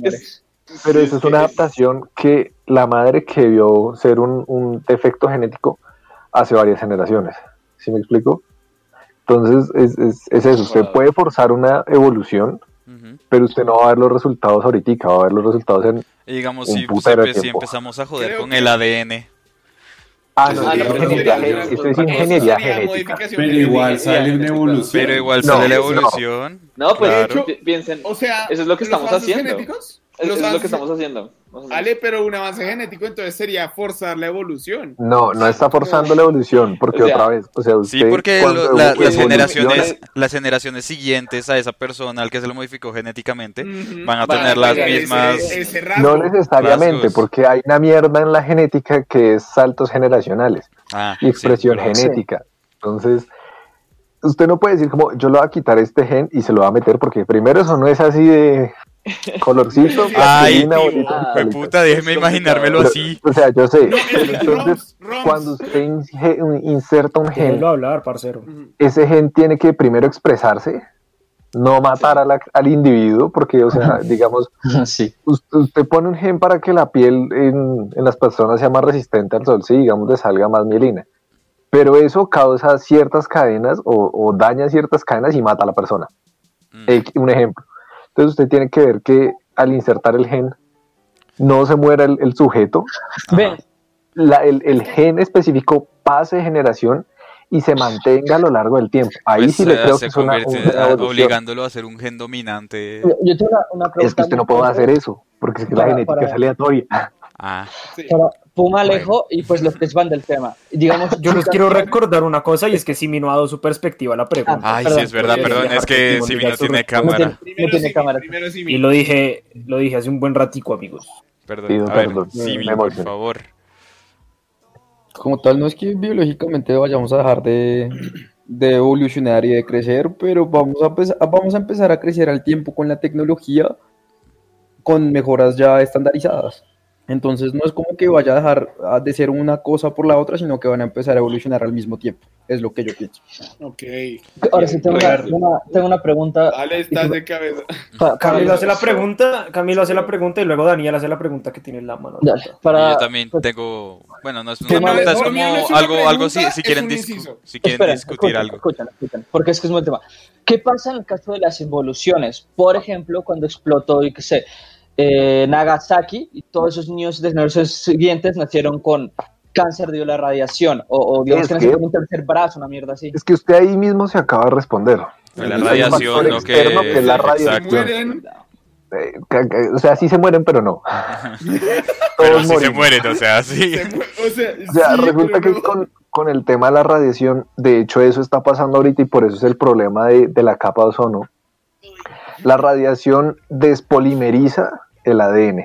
mueres. Pero Sí, eso es una adaptación que la madre que vio ser un, un defecto genético hace varias generaciones. ¿Sí me explico? Entonces, es, es, es eso. Usted Wow. puede forzar una evolución, pero usted no va a ver los resultados ahorita, va a ver los resultados en... Y digamos, Un si, si, putero de empe- si tiempo. empezamos a joder Creo con que- el ADN, Ah, no, Ah, eso no, es pero ingeniería, sería- gen- eso es ingeniería genética. modificación Pero igual sale una evolución. pero igual No, sale la no. evolución. No, pues Claro. piensen. O sea, Eso es lo que estamos haciendo. genéticos, los es lo que estamos haciendo. Ale, pero un avance genético entonces sería forzar la evolución. No, no está forzando la evolución, porque O sea, otra vez, o sea, usted... Sí, porque lo- la- las generaciones, las generaciones siguientes a esa persona al que se lo modificó genéticamente van a Van a tener las mismas. Ese, ese rasgo. No necesariamente, rasgos. porque hay una mierda en la genética que es saltos generacionales. Ah, y expresión sí, genética. Entonces, usted no puede decir como yo le voy a quitar este gen y se lo va a meter porque primero eso no es así de colorcito. Ay, tío, metalito. puta, déjeme imaginármelo Pero, así. O sea, yo sé. No, Entonces, Roms, Roms. cuando usted inserta un gen, Déjelo hablar, parcero. ese gen tiene que primero expresarse, no matar a la- al individuo, porque, o sea, digamos, *laughs* Sí. us- usted pone un gen para que la piel en, en las personas sea más resistente al sol, sí, digamos, le salga más mielina. Pero eso causa ciertas cadenas o, o daña ciertas cadenas y mata a la persona. Mm. Eh, un ejemplo. Entonces usted tiene que ver que al insertar el gen no se muera el, el sujeto, la- el, el gen específico pase de generación y se mantenga a lo largo del tiempo. Ahí Pues, sí le eh, creo se que es una, una obligándolo a ser un gen dominante. yo yo tengo una, una pregunta. Es que usted no puede hacer eso, porque es que la genética para- es aleatoria. Ah, Sí. Para Puma Alejo y pues los que van del tema. Digamos, *laughs* Yo les quiero recordar una cosa y es que Simi no ha dado su perspectiva a la pregunta. ay, perdón, sí, es verdad, sí, perdón, es que que Simón si diga no tiene cámara. tiene, no Primero tiene sí, cámara. primero sí, Y lo dije, lo dije hace un buen ratico, amigos. Perdón, Pido a ver, perdón, Simi, por favor. Como tal, no es que biológicamente vayamos a dejar de, de evolucionar y de crecer, pero vamos a, empezar, vamos a empezar a crecer al tiempo con la tecnología con mejoras ya estandarizadas. Entonces no es como que vaya a dejar de ser una cosa por la otra, sino que van a empezar a evolucionar al mismo tiempo. Es lo que yo pienso. Ok. Ahora sí, tengo una, una- tengo una pregunta. Dale, estás de cabeza. Camilo hace la pregunta, Camilo hace la pregunta y luego Daniel hace la pregunta que tiene en la mano. Ya, para- yo también pues, tengo, bueno, no es ¿Qué una pregunta, es como no es algo, algo si, pregunta, si quieren, discu- si quieren Esperen, discutir algo. Escuchen, escuchen, porque es que es un buen tema. ¿Qué pasa en el caso de las involuciones? Por ejemplo, cuando explotó, y qué sé, eh, Nagasaki y todos esos niños de generaciones siguientes nacieron con cáncer de la radiación o, o digamos Es que nacieron un tercer brazo, una mierda así. Es que usted ahí mismo se acaba de responder. La radiación, ¿no? Que, la exacto. Se radiación. mueren. Eh, o sea, sí se mueren, pero no. *laughs* Pero Todos sí se mueren, o sea, sí. se O sea, O sea, sí, resulta pero que no. con, con el tema de la radiación, de hecho eso está pasando ahorita y por eso es el problema de, de la capa de ozono. La radiación despolimeriza el ADN.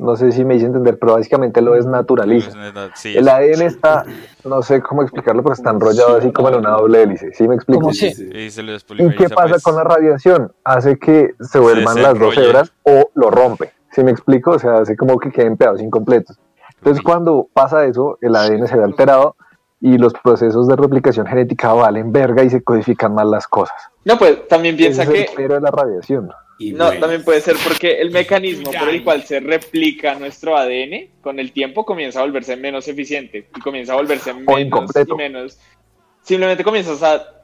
No sé si me hice entender, pero básicamente lo desnaturaliza. Sí, El ADN está, no sé cómo explicarlo, pero está enrollado así como en una doble hélice. ¿Sí me explico? ¿Cómo sí? y se lo ¿Y qué pasa pues. con la radiación? Hace que se vuelvan las dos hebras o lo rompe. ¿Sí me explico? O sea, hace como que queden pedazos incompletos. Entonces, cuando pasa eso, el ADN se ve alterado y los procesos de replicación genética valen verga y se codifican mal las cosas. No, pues también piensa Ese es que el pero de la radiación. Y No, bueno, también puede ser porque el mecanismo por el cual se replica nuestro ADN con el tiempo comienza a volverse menos eficiente y comienza a volverse menos y incompleto. menos. Simplemente comienzas a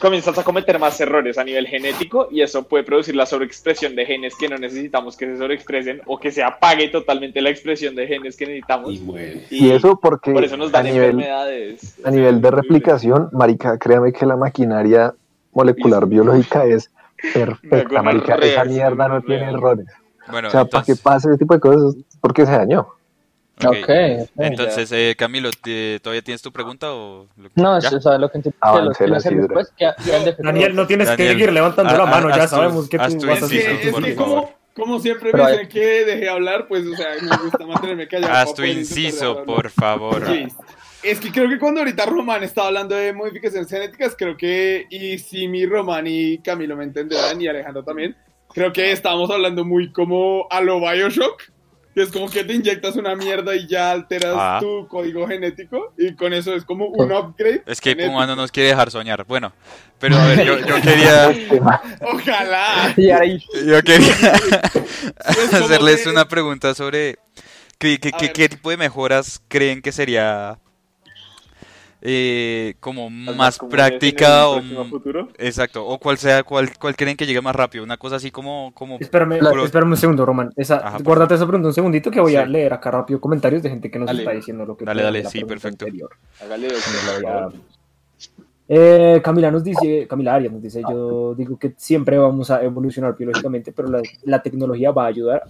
comienzas a cometer más errores a nivel genético y eso puede producir la sobreexpresión de genes que no necesitamos que se sobreexpresen o que se apague totalmente la expresión de genes que necesitamos. y. Y eso porque por eso nos a dan nivel, enfermedades. a nivel de replicación, marica, créame que la maquinaria molecular biológica es perfecta, marica. Esa mierda no tiene errores. Bueno, O sea, para que entonces, pase ese tipo de cosas porque se dañó. Ok. Ok, ok. Entonces, eh, Camilo, ¿te- ¿todavía tienes tu pregunta o lo- No, ya? eso es lo que que que sidra. después que. Daniel, no tienes Daniel, que seguir levantando ha- la mano, haz ya sabemos que tú tu vas a que, es que como, como siempre Pero me dicen que deje hablar, pues, o sea, me gusta mantenerme callado. Haz tu inciso, hablar. por favor. Sí. Es que creo que cuando ahorita Román estaba hablando de modificaciones genéticas, creo que, y si mi Román y Camilo me entenderán, y Alejandro también, creo que estábamos hablando muy como a lo Bioshock, que es como que te inyectas una mierda y ya alteras Ah. tu código genético, y con eso es como un upgrade. Es que. Puma no nos quiere dejar soñar. Bueno, pero a ver, yo, yo *laughs* quería, Ojalá. Y ahí, yo quería *laughs* *laughs* hacerles que- una pregunta sobre qué, qué- qué- qué tipo de mejoras creen que sería eh, como más práctica o futuro. exacto o cuál sea cuál, cuál creen que llegue más rápido una cosa así como como Espérame, Puro- espérame un segundo, Román. Esa, Ajá, guárdate esa pregunta un segundito que voy a leer acá rápido comentarios de gente que nos Dale. está diciendo lo que Dale, dale, la sí, perfecto. Hágale. Eh, Camila nos dice, Camila Arias nos dice, yo digo que siempre vamos a evolucionar biológicamente, pero la, la tecnología va a ayudar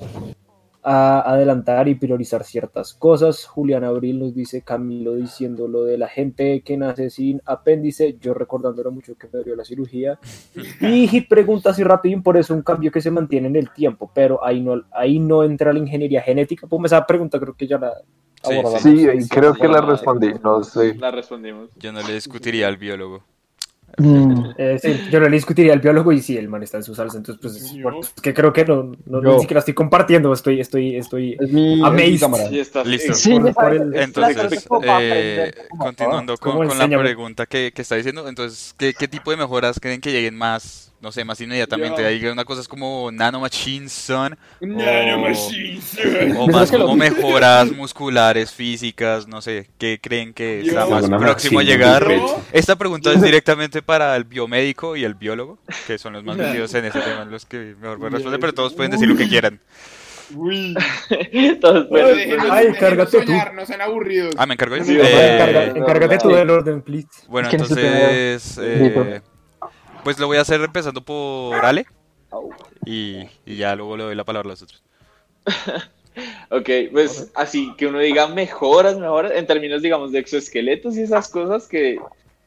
a adelantar y priorizar ciertas cosas. Julián Abril nos dice, Camilo diciendo lo de la gente que nace sin apéndice, yo recordándolo mucho que me dio la cirugía. *laughs* Y Hit pregunta así rapidín, por eso un cambio que se mantiene en el tiempo, pero ahí no, ahí no entra la ingeniería genética. Pues esa pregunta creo que ya la Sí, abordamos. Sí, y creo que la respondí, no sé. La respondimos. yo no le discutiría al biólogo Mm, *laughs* Eh, sí, yo no le discutiría al biólogo y sí, el man está en su salsa, entonces pues, Yo. bueno, es que creo que no, no, ni siquiera estoy compartiendo, estoy, estoy, estoy Es mi, es. Sí, Listo. Sí, por- me por parece- el- Entonces, eh, como- continuando con, ¿Cómo con la pregunta que, que está diciendo, entonces, ¿qué, qué tipo de mejoras creen que lleguen más, no sé, más inmediatamente? Ya. Hay una cosa es como nanomachines son, Nanomachines. o más como mejoras musculares, físicas, no sé, ¿qué creen que está más próximo a llegar? Esta pregunta es *laughs* directamente para el biomédico y el biólogo, que son los más metidos en ese tema, los que mejor pueden responder, pero todos pueden decir lo que quieran. Uy. *laughs* Pueden- déjenos- Ay, déjenos cárgate tú. soñar, no sean aburridos. Ah, me encargo yo. Sí, Eh, Encarga- encárgate tú del orden, please. Bueno, ¿Quién es el entonces, eh, pues lo voy a hacer empezando por Ale y, y ya luego le doy la palabra a los otros. *laughs* Ok, pues así que uno diga mejoras, mejoras, en términos, digamos, de exoesqueletos y esas cosas que...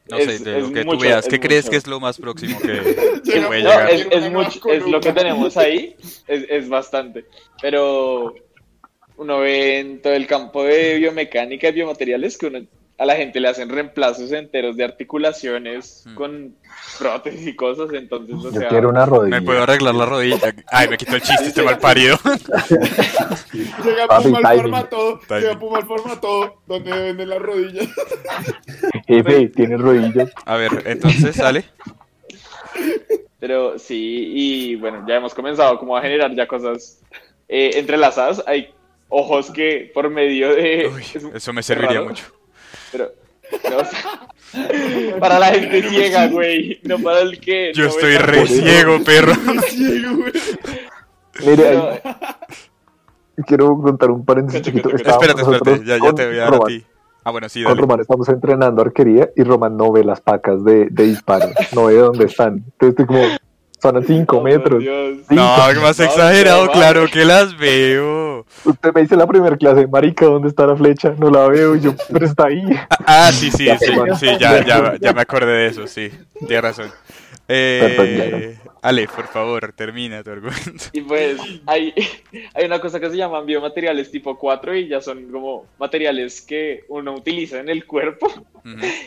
No es- sé, de es lo que tú mucho, veas, es ¿qué crees mucho. que es lo más próximo que, *laughs* que puede No, llegar? es, mucho, es lo que tenemos ahí, es, es bastante. Pero uno ve en todo el campo de biomecánica y biomateriales que uno, a la gente le hacen reemplazos enteros de articulaciones Mm. con prótesis y cosas, entonces, o Yo sea, quiero una rodilla. Me puedo arreglar la rodilla. Ay, me quitó el chiste, este mal parido. *laughs* Llega Papi, Puma al formato, llega Puma al formato, donde venden las rodillas. *laughs* Jefe, tiene rodillas. A ver, entonces, Ale. Pero sí, y bueno, ya hemos comenzado como a generar ya cosas eh, entrelazadas. Hay ojos que por medio de... Uy, es eso me serviría raro, mucho. Pero, no, o sea, para la gente ciega, güey, no para el que... Yo no estoy re ciego, perro. *laughs* Ciego, güey. Ahí- quiero contar un paréntesis chiquito. Espérate, espérate, ya, ya con te voy a dar a Román. ti. Ah, bueno, sí, Con dale. Román estamos entrenando arquería y Román no ve las pacas de, de disparo, no ve dónde están. Entonces estoy como, son a 5 oh, metros. Dios. No, más No, exagerado, no, claro que las veo. Usted me dice la primera clase, marica, ¿dónde está la flecha? No la veo yo, pero está ahí. Ah, ah, sí, sí, sí, sí, ya, ya, ya me acordé de eso, sí, tienes razón. Eh, Ale, por favor, termina tu argumento. Y pues hay, hay una cosa que se llaman biomateriales tipo 4 y ya son como materiales que uno utiliza en el cuerpo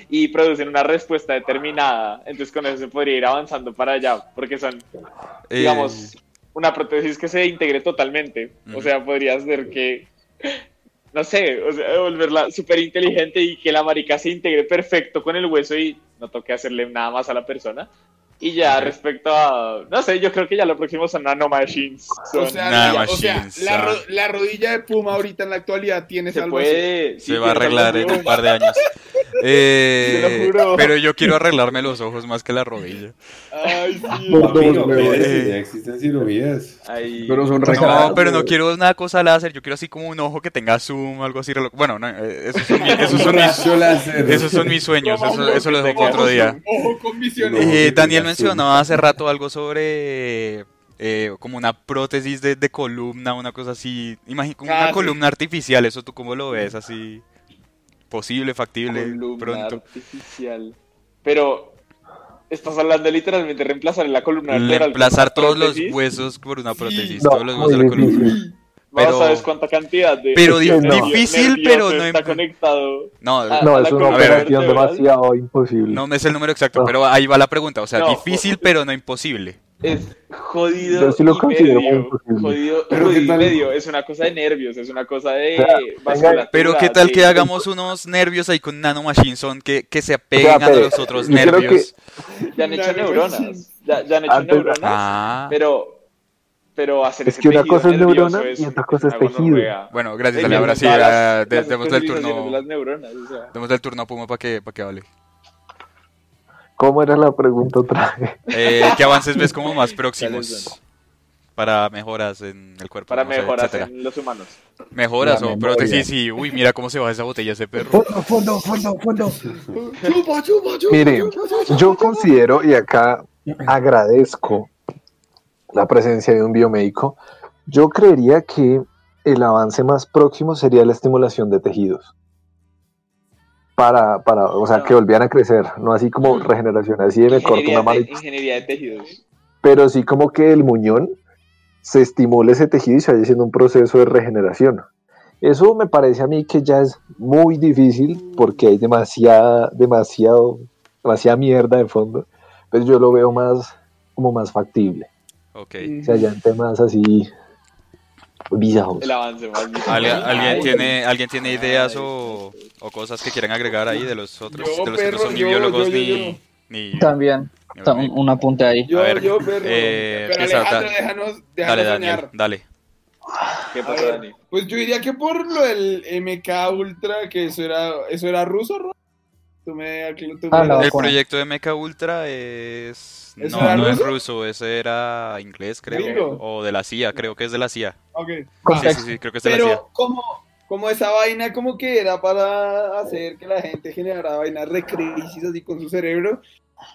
y producen una respuesta determinada. Entonces con eso se podría ir avanzando para allá, porque son, Eh, digamos, una prótesis que se integre totalmente. O sea, podría ser que, no sé, o sea, volverla súper inteligente y que la marica se integre perfecto con el hueso y no toque hacerle nada más a la persona. Y ya respecto a, no sé, yo creo que ya lo próximo son nanomachines. O Son- sea, o sea, la, ro- la rodilla de Puma ahorita en la actualidad tiene se salvación. puede. sí, se va a arreglar en un par de años. *laughs* Eh, Te lo juro. pero yo quiero arreglarme los ojos más que la rodilla. Ay, sí. No, eh, ya existen cirugías. Ahí- Pero son No, pero no quiero una cosa láser, yo quiero así como un ojo que tenga zoom, algo así. Bueno, no, eh, esos son, mi- *laughs* esos son mis, esos son mis sueños, eso, ojo eso dejo otro día. Ojo con visiones. No. Eh, Daniel mencionaba hace rato algo sobre eh, como una prótesis de, de columna, una cosa así. Imagina como Ah, una sí. columna artificial, ¿eso tú cómo lo ves? Así posible, factible, columna pronto. artificial. Pero estás hablando literalmente de reemplazar la columna vertebral Reemplazar todos los huesos por una prótesis, No, todos los huesos de la columna. No pero- sabes cuánta cantidad de pero di- difícil, nervioso pero no está conectado. No, No, a es una operación vertebral. demasiado imposible. no me sé el número exacto, No. pero ahí va la pregunta. O sea, No. difícil, pero no imposible. Es jodido Yo sí lo y considero medio. Jodido, Pero jodido ¿qué y tal? medio. Es una cosa de nervios, es una cosa de O sea, venga, vasculatura, Pero qué tal que hagamos unos nervios ahí con nanomachines son que, que se apeguen O sea, a los otros nervios. Ya han hecho neuronas. Ya, ya han hecho Antes- neuronas. Ah. Pero, pero hacer Es que una cosa es neurona es y otra cosa es tejido. Bueno, gracias, Ale. Ahora sí, demos el turno. de las neuronas, o sea. Demos el turno a Puma para que, para que hable. ¿Cómo era la pregunta otra vez? Eh, ¿Qué avances ves como más *laughs* próximos para mejoras en el cuerpo? para no sé, mejoras etcétera? en los humanos. Mejoras La o prótesis y, uy, mira cómo se baja esa botella ese perro. Fondo, fondo, fondo, fondo. Chupa, chupa, chupa, Mire, chupa, chupa. yo considero, y acá agradezco la presencia de un biomédico, yo creería que el avance más próximo sería la estimulación de tejidos. Para, para, o sea, No. que volvieran a crecer, no así como regeneración, así de me corto una mano, ingeniería de tejidos. pero sí como que el muñón se estimule ese tejido y se vaya haciendo un proceso de regeneración. Eso me parece a mí que ya es muy difícil porque hay demasiada, demasiado, demasiada mierda de fondo. pues yo lo veo más como más factible. Ok. O sea, ya en temas así bizarros. El avance más. ¿Alguien, tiene, ¿Alguien tiene ideas o, o cosas que quieran agregar ahí de los otros? Yo, de los que no perro, son ni yo, biólogos yo, yo, ni, yo. ni- También, ni biólogos? un apunte ahí. Yo, A ver, yo, perro. eh, Pero empieza, Alejandro, da- déjanos, déjanos Dale, Daniel, soñar. dale. ¿Qué pasó, ver, Dani? Pues yo diría que por lo del MK Ultra, que eso era, eso era ruso, ¿no? Tú me, tú Ah, me- la El vacuna. proyecto de Mecha Ultra es... ¿Eso No, no es ruso? ruso, ese era inglés, creo. Gringo. O de la CIA, creo que es de la CIA. Ok. Sí, sí, sí, creo que es de la CIA. Pero como, como esa vaina como que era para hacer que la gente generara vainas de crisis así con su cerebro,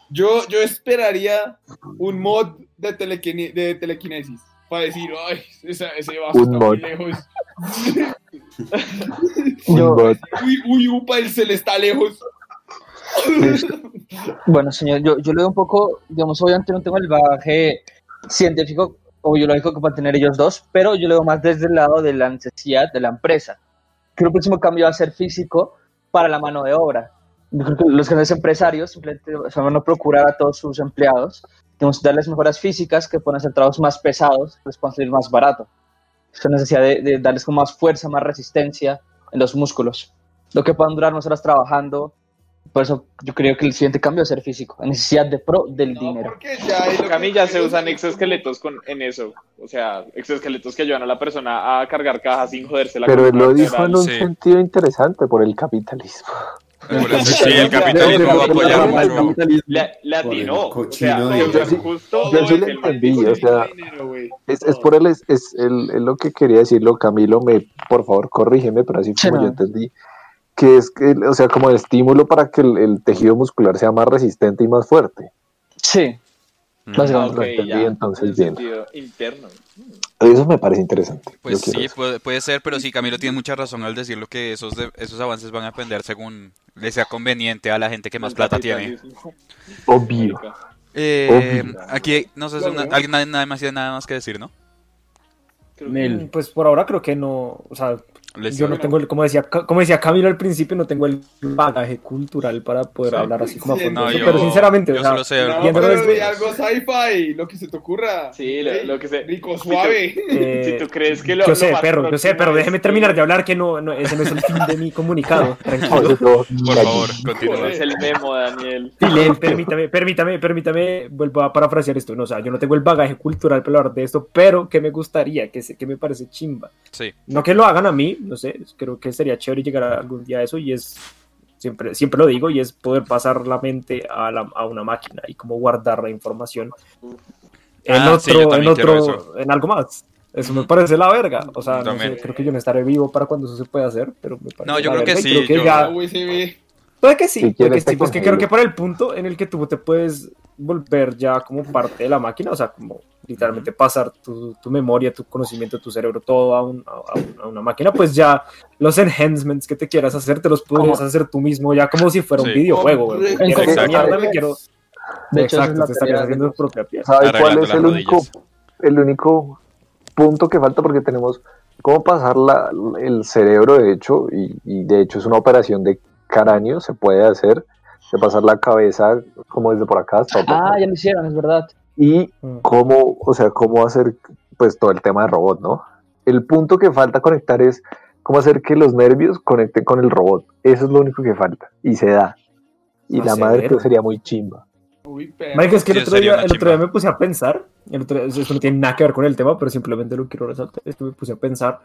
yo, yo esperaría un mod de, telequine- de telequinesis. Para decir, ay, esa, ese vaso Un está muy mod. lejos. Yo- *laughs* Un *laughs* bot. Uy, uy, upa, el cel está lejos. Bueno, señor, yo, yo le doy un poco, digamos, obviamente no tengo el bagaje científico o biológico que puedan tener ellos dos, pero yo le doy más desde el lado de la necesidad de la empresa. Creo que el próximo cambio va a ser físico para la mano de obra. Los grandes empresarios simplemente van a procurar a todos sus empleados, digamos, darles mejoras físicas que puedan hacer trabajos más pesados, les puedan salir más barato. Esa necesidad de, de darles como más fuerza, más resistencia en los músculos. Lo que puedan durar más horas trabajando, por eso yo creo que el siguiente cambio va a ser físico, en necesidad de pro del No, dinero. porque ya hay lo que- Cami ya se usan exoesqueletos con, en eso. O sea, exoesqueletos que ayudan a la persona a cargar cajas sin joderse la Pero él lo dijo en un Sí. sentido interesante por el capitalismo. Por eso, sí, el *laughs* capitalismo va a apoyar mucho. Le, le atinó. O Cochino sea, justo yo sí le entendí, o sea. Es, es por él, es, es, el- es lo que quería decirlo, Camilo, me, por favor, corrígeme, pero así Sí, como yo entendí, que es que, o sea, como el estímulo para que el, el tejido muscular sea más resistente y más fuerte. Sí, Mm. básicamente. lo entendí, entonces, en bien. interno. Eso me parece interesante. Pues sí, puede, puede ser, pero sí, Camilo tiene mucha razón al decirlo que esos, de- esos avances van a depender según le sea conveniente a la gente que más plata tiene. Obvio. Eh, Obvio. aquí, no sé si una- Claro. alguien nada, más tiene nada más que decir, ¿no? Que-. Pues por ahora creo que no, o sea, Les- yo no tengo el, como decía, como decía Camilo al principio, no tengo el bagaje cultural para poder hablar así como a fondo. No, yo, pero sinceramente, yo o sea, solo sé No, pero algo sci-fi, lo que se te ocurra. Sí, lo, que se. Rico, *laughs* suave. eh, Si tú crees que lo. yo sé, perro, yo sé, pero déjeme terminar de hablar que no, no, ese no es el fin de mi comunicado. *laughs* Tranquilo. *laughs* Por favor, continúa. Es el memo, Daniel. Dile, permítame, permítame, permítame, vuelvo a parafrasear esto. No, o sea, yo no tengo el bagaje cultural para hablar de esto, pero que me gustaría, que, se- que me parece chimba. Sí. No que lo hagan a mí, no sé, creo que sería chévere llegar a algún día a eso y es, siempre, siempre lo digo, y es poder pasar la mente a, la- a una máquina y como guardar la información en Ah, sí, yo otro, en otro, en algo más. Eso me parece la verga. O sea, no sé, creo que yo no estaré vivo para cuando eso se pueda hacer, pero me parece No, yo la creo que verga sí, creo que yo- ya- USB. Puede que sí, Si puede que sí, pues que congelo. creo que por el punto en el que tú te puedes volver ya como parte de la máquina, o sea, como literalmente pasar tu, tu memoria, tu conocimiento, tu cerebro, todo a, un- a- a un- a una máquina, pues ya los enhancements que te quieras hacer, te los podrías hacer tú mismo, ya como si fuera un Sí. videojuego. güey. Correcto. Quiero esa Exacto. mierda, me quiero... De hecho, Exacto, te estarías haciendo tu propia pieza. ¿Sabe cuál es el único, el único punto que falta? Porque tenemos cómo pasar la- el cerebro, de hecho, y, y de hecho es una operación de cráneo, se puede hacer, de pasar la cabeza como desde por acá hasta Ah, ya lo hicieron, es verdad. y Mm. cómo, o sea, cómo hacer pues todo el tema de robot, ¿no? El punto que falta conectar es cómo hacer que los nervios conecten con el robot. Eso es lo único que falta y se da. Y Ah, la madre que sería muy chimba. Uy. Marica, es que el Sí, otro, día, el otro día me puse a pensar, el otro día- eso no tiene nada que ver con el tema, pero simplemente lo quiero resaltar, es que me puse a pensar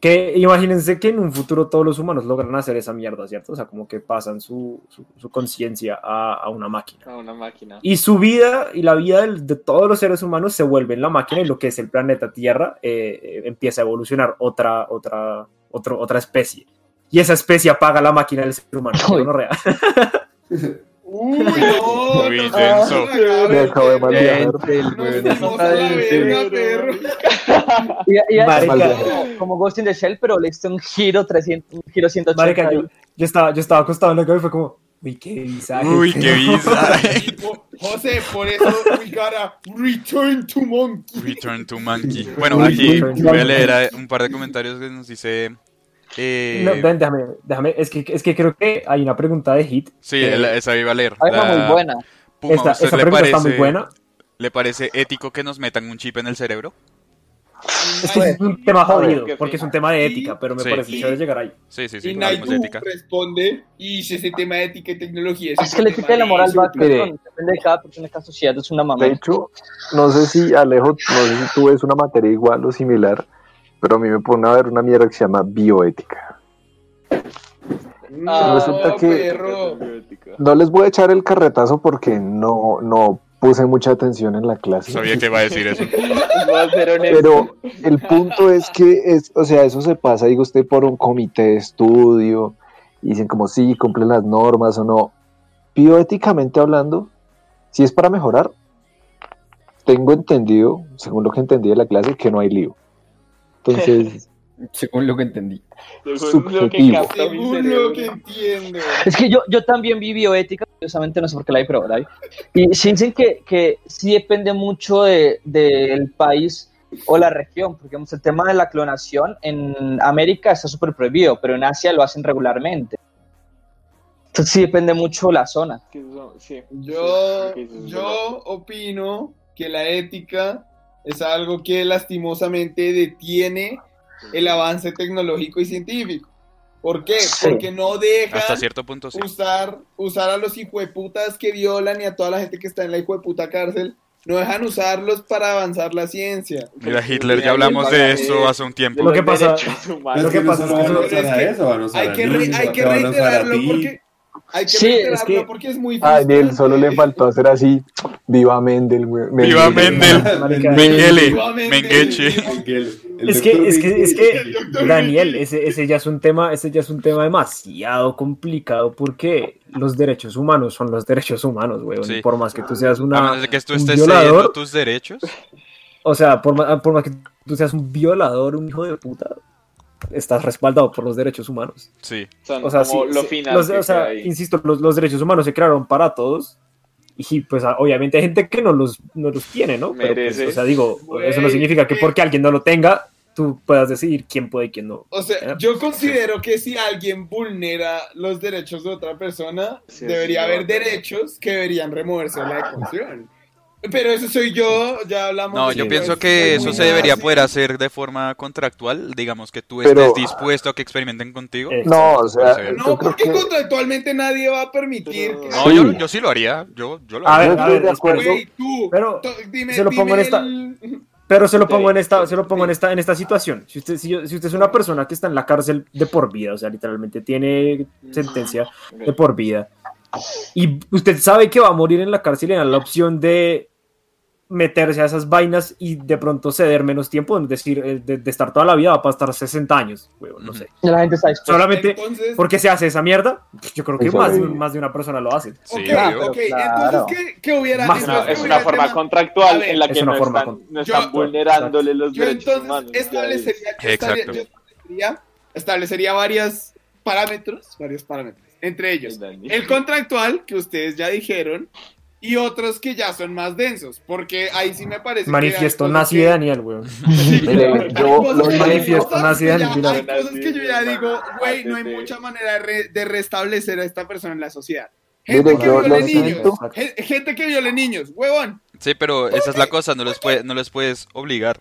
que imagínense que en un futuro todos los humanos logran hacer esa mierda, ¿cierto? O sea, como que pasan su, su, su conciencia a, a una máquina. A una máquina. Y su vida y la vida del- de todos los seres humanos se vuelve en la máquina y lo que es el planeta Tierra eh, eh, empieza a evolucionar otra, otra, otro- otra especie. Y esa especie apaga la máquina del ser humano. Uy. no rea. Uy, no. Muy no, denso. no, Me acabo de mal viajar. Y, y-. como, Ghost in the Shell, pero le hizo un giro 300, un giro 180. Marica, yo, yo estaba, yo estaba acostado en la cama y fue como, uy, qué visaje. Uy, qué visa. *laughs* Po- José, por eso we gotta return to monkey. Return to Monkey. Bueno, aquí voy a leer un par de comentarios que nos dice. eh, No, ven, déjame, déjame, es que, es que creo que hay una pregunta de Hit. sí, el- esa iba a leer. Hay una La- muy buena. Puma, ¿a Esta, le pregunta está muy parece- buena. ¿Le parece ético que nos metan un chip en el cerebro? Esto es un tema jodido, porque es un tema de ética, pero me Sí. parece chévere llegar ahí. Sí, sí, sí, y de Naidu responde, y si ese tema de ética y tecnología Es que la ética y la moral va Mire. depende de cada persona, de cada sociedad, es una mamá. De hecho, no sé si Alejo, no sé si tú ves una materia igual o similar, pero a mí me pone a ver una mierda que se llama bioética. No, Resulta que- perro. No les voy a echar el carretazo porque no, no puse mucha atención en la clase. Sabía que iba a decir eso. *laughs* Pero el punto es que, es, o sea, eso se pasa, digo usted, por un comité de estudio, y dicen como sí, cumplen las normas o no. Bioéticamente hablando, si es para mejorar, tengo entendido, según lo que entendí de la clase, que no hay lío. Entonces, *laughs* Según lo que entendí. Según lo que mi cerebro. lo que entiendo. Es que yo, yo también vi bioética, curiosamente no sé por qué la hay, pero la hay. Y sí dicen que, que sí depende mucho de- del país o la región, porque digamos, el tema de la clonación en América está súper prohibido, pero en Asia lo hacen regularmente. Entonces sí depende mucho la zona. Sí. Yo, yo opino que la ética es algo que lastimosamente detiene el avance tecnológico y científico. ¿Por qué? Sí. Porque no deja Hasta cierto punto sí. usar, usar a los hijueputas que violan y a toda la gente que está en la hijueputa cárcel. No dejan usarlos para avanzar la ciencia. Mira, Hitler, ya hablamos de eso hace un tiempo. Lo que pasa-. Lo es que pasa es Hay que, re- hay reiterarlo porque, hay que Sí, es que- porque es muy a Daniel solo le faltó hacer así, viva Mendel. güey, ¡Viva Mendel! Mengele, Viva Mendel. Mengeche. Es que, es que, es que, Daniel, ese, ese ya es un tema, ese ya es un tema demasiado complicado porque los derechos humanos son los derechos humanos, weón. Sí. Por más que tú seas A una, menos de que tú un estés violador, cediendo tus derechos. o sea, por más, por más que tú seas un violador, un hijo de puta, estás respaldado por los derechos humanos. Sí. Son O sea, como sí, lo sí, final los- o sea, insisto, los, los derechos humanos se crearon para todos. Y pues a- obviamente hay gente que no los, no los tiene, ¿no? Pero pues, o sea, digo, Güey, eso no significa que porque alguien no lo tenga, tú puedas decidir quién puede y quién no. O sea, ¿Eh? yo considero que si alguien vulnera los derechos de otra persona, Sí, debería sí, haber derechos que deberían removerse de la ecuación. Pero eso soy yo, ya hablamos. No, yo pienso es- que es eso se debería poder hacer de forma contractual. Digamos que tú Pero- estés dispuesto a que experimenten contigo. Eh, No, o sea, Puede ser. No, yo creo porque que... contractualmente nadie va a permitir Pero- que. No, Sí. yo, yo sí lo haría. Yo, yo lo A haría. ver, Yo a ver, de acuerdo. Güey, tú. Pero dime, se lo pongo dime en esta- el- Pero se lo pongo en esta, se lo pongo en esta, en esta situación. Si usted, si, yo- si usted es una persona que está en la cárcel de por vida, o sea, literalmente tiene sentencia de por vida, y usted sabe que va a morir en la cárcel y la opción de meterse a esas vainas y de pronto ceder menos tiempo, es decir, eh, de, de estar toda la vida va para estar 60 años, huevón, no sé. La gente está dispuesta. Solamente Entonces, porque se hace esa mierda, yo creo que más, de- es. más de una persona lo hace. Sí, ok, entonces que hubiera. Más Es entonces una, es forma tema- contractual A ver, en la es que una no forma están, con- no están Yo- vulnerándole los Yo derechos entonces humanos. establecería, yo establecería, establecería varios parámetros, varios parámetros. Entre ellos, el contractual, que ustedes ya dijeron, y otros que ya son más densos, porque ahí sí me parece que Manifiesto cosas nazi que- de Daniel, weón. Yo los que- manifiesto nazi que Daniel. *laughs* Hay cosas que yo ya digo, güey, no hay mucha manera de, re- de restablecer a esta persona en la sociedad. Mire, Gente que viole niños, gente que viole niños, huevón. Sí, pero esa es la cosa, no les, puede, no les puedes obligar.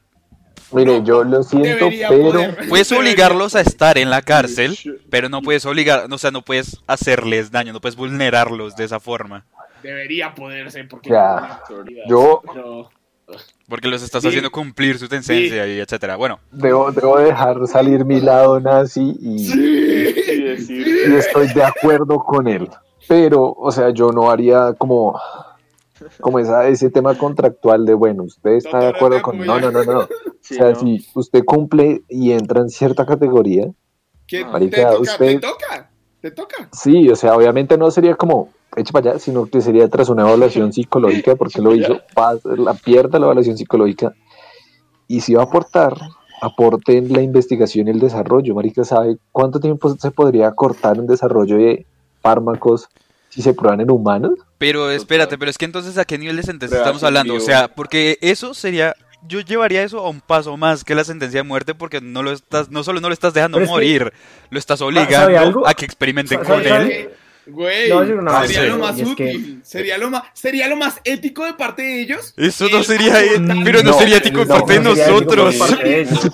Mire, yo lo siento, Debería pero... poder. *laughs* Puedes obligarlos a estar en la cárcel, pero no puedes obligar, o sea, no puedes hacerles daño, no puedes vulnerarlos de esa forma. Debería poderse, porque. Ya. Yo. Porque los estás Sí. haciendo cumplir su sentencia y etcétera. Bueno, debo, debo dejar salir mi lado nazi y, Y decir, y estoy de acuerdo con él. Pero, o sea, yo no haría como, como esa, ese tema contractual de, bueno, usted está de acuerdo con... No, no, no, no. *laughs* O sea, ¿no? si usted cumple y entra en cierta categoría, ¿Qué? Marica, te toca, usted- te toca, te toca. sí, o sea, obviamente no sería como eche para allá, sino que sería tras una evaluación *laughs* psicológica, porque lo hizo, la pierda la evaluación psicológica, y si va a aportar, aporte en la investigación y el desarrollo. Marica, ¿sabe cuánto tiempo se podría cortar en desarrollo de fármacos si se prueban en humanos? pero espérate, pero es que entonces a qué nivel de sentencia estamos hablando? O sea, porque eso sería, yo llevaría eso a un paso más que la sentencia de muerte porque no lo estás, no solo no lo estás dejando Pero es que- morir, lo estás ¿sabe obligando algo? a que experimenten ¿Sabe- con él. Güey, sería lo más y es que- útil. Sería, lo más, sería lo más ético de parte de ellos. Eso no sería, eh, pero no, sería ético de parte de nosotros. parte de ellos.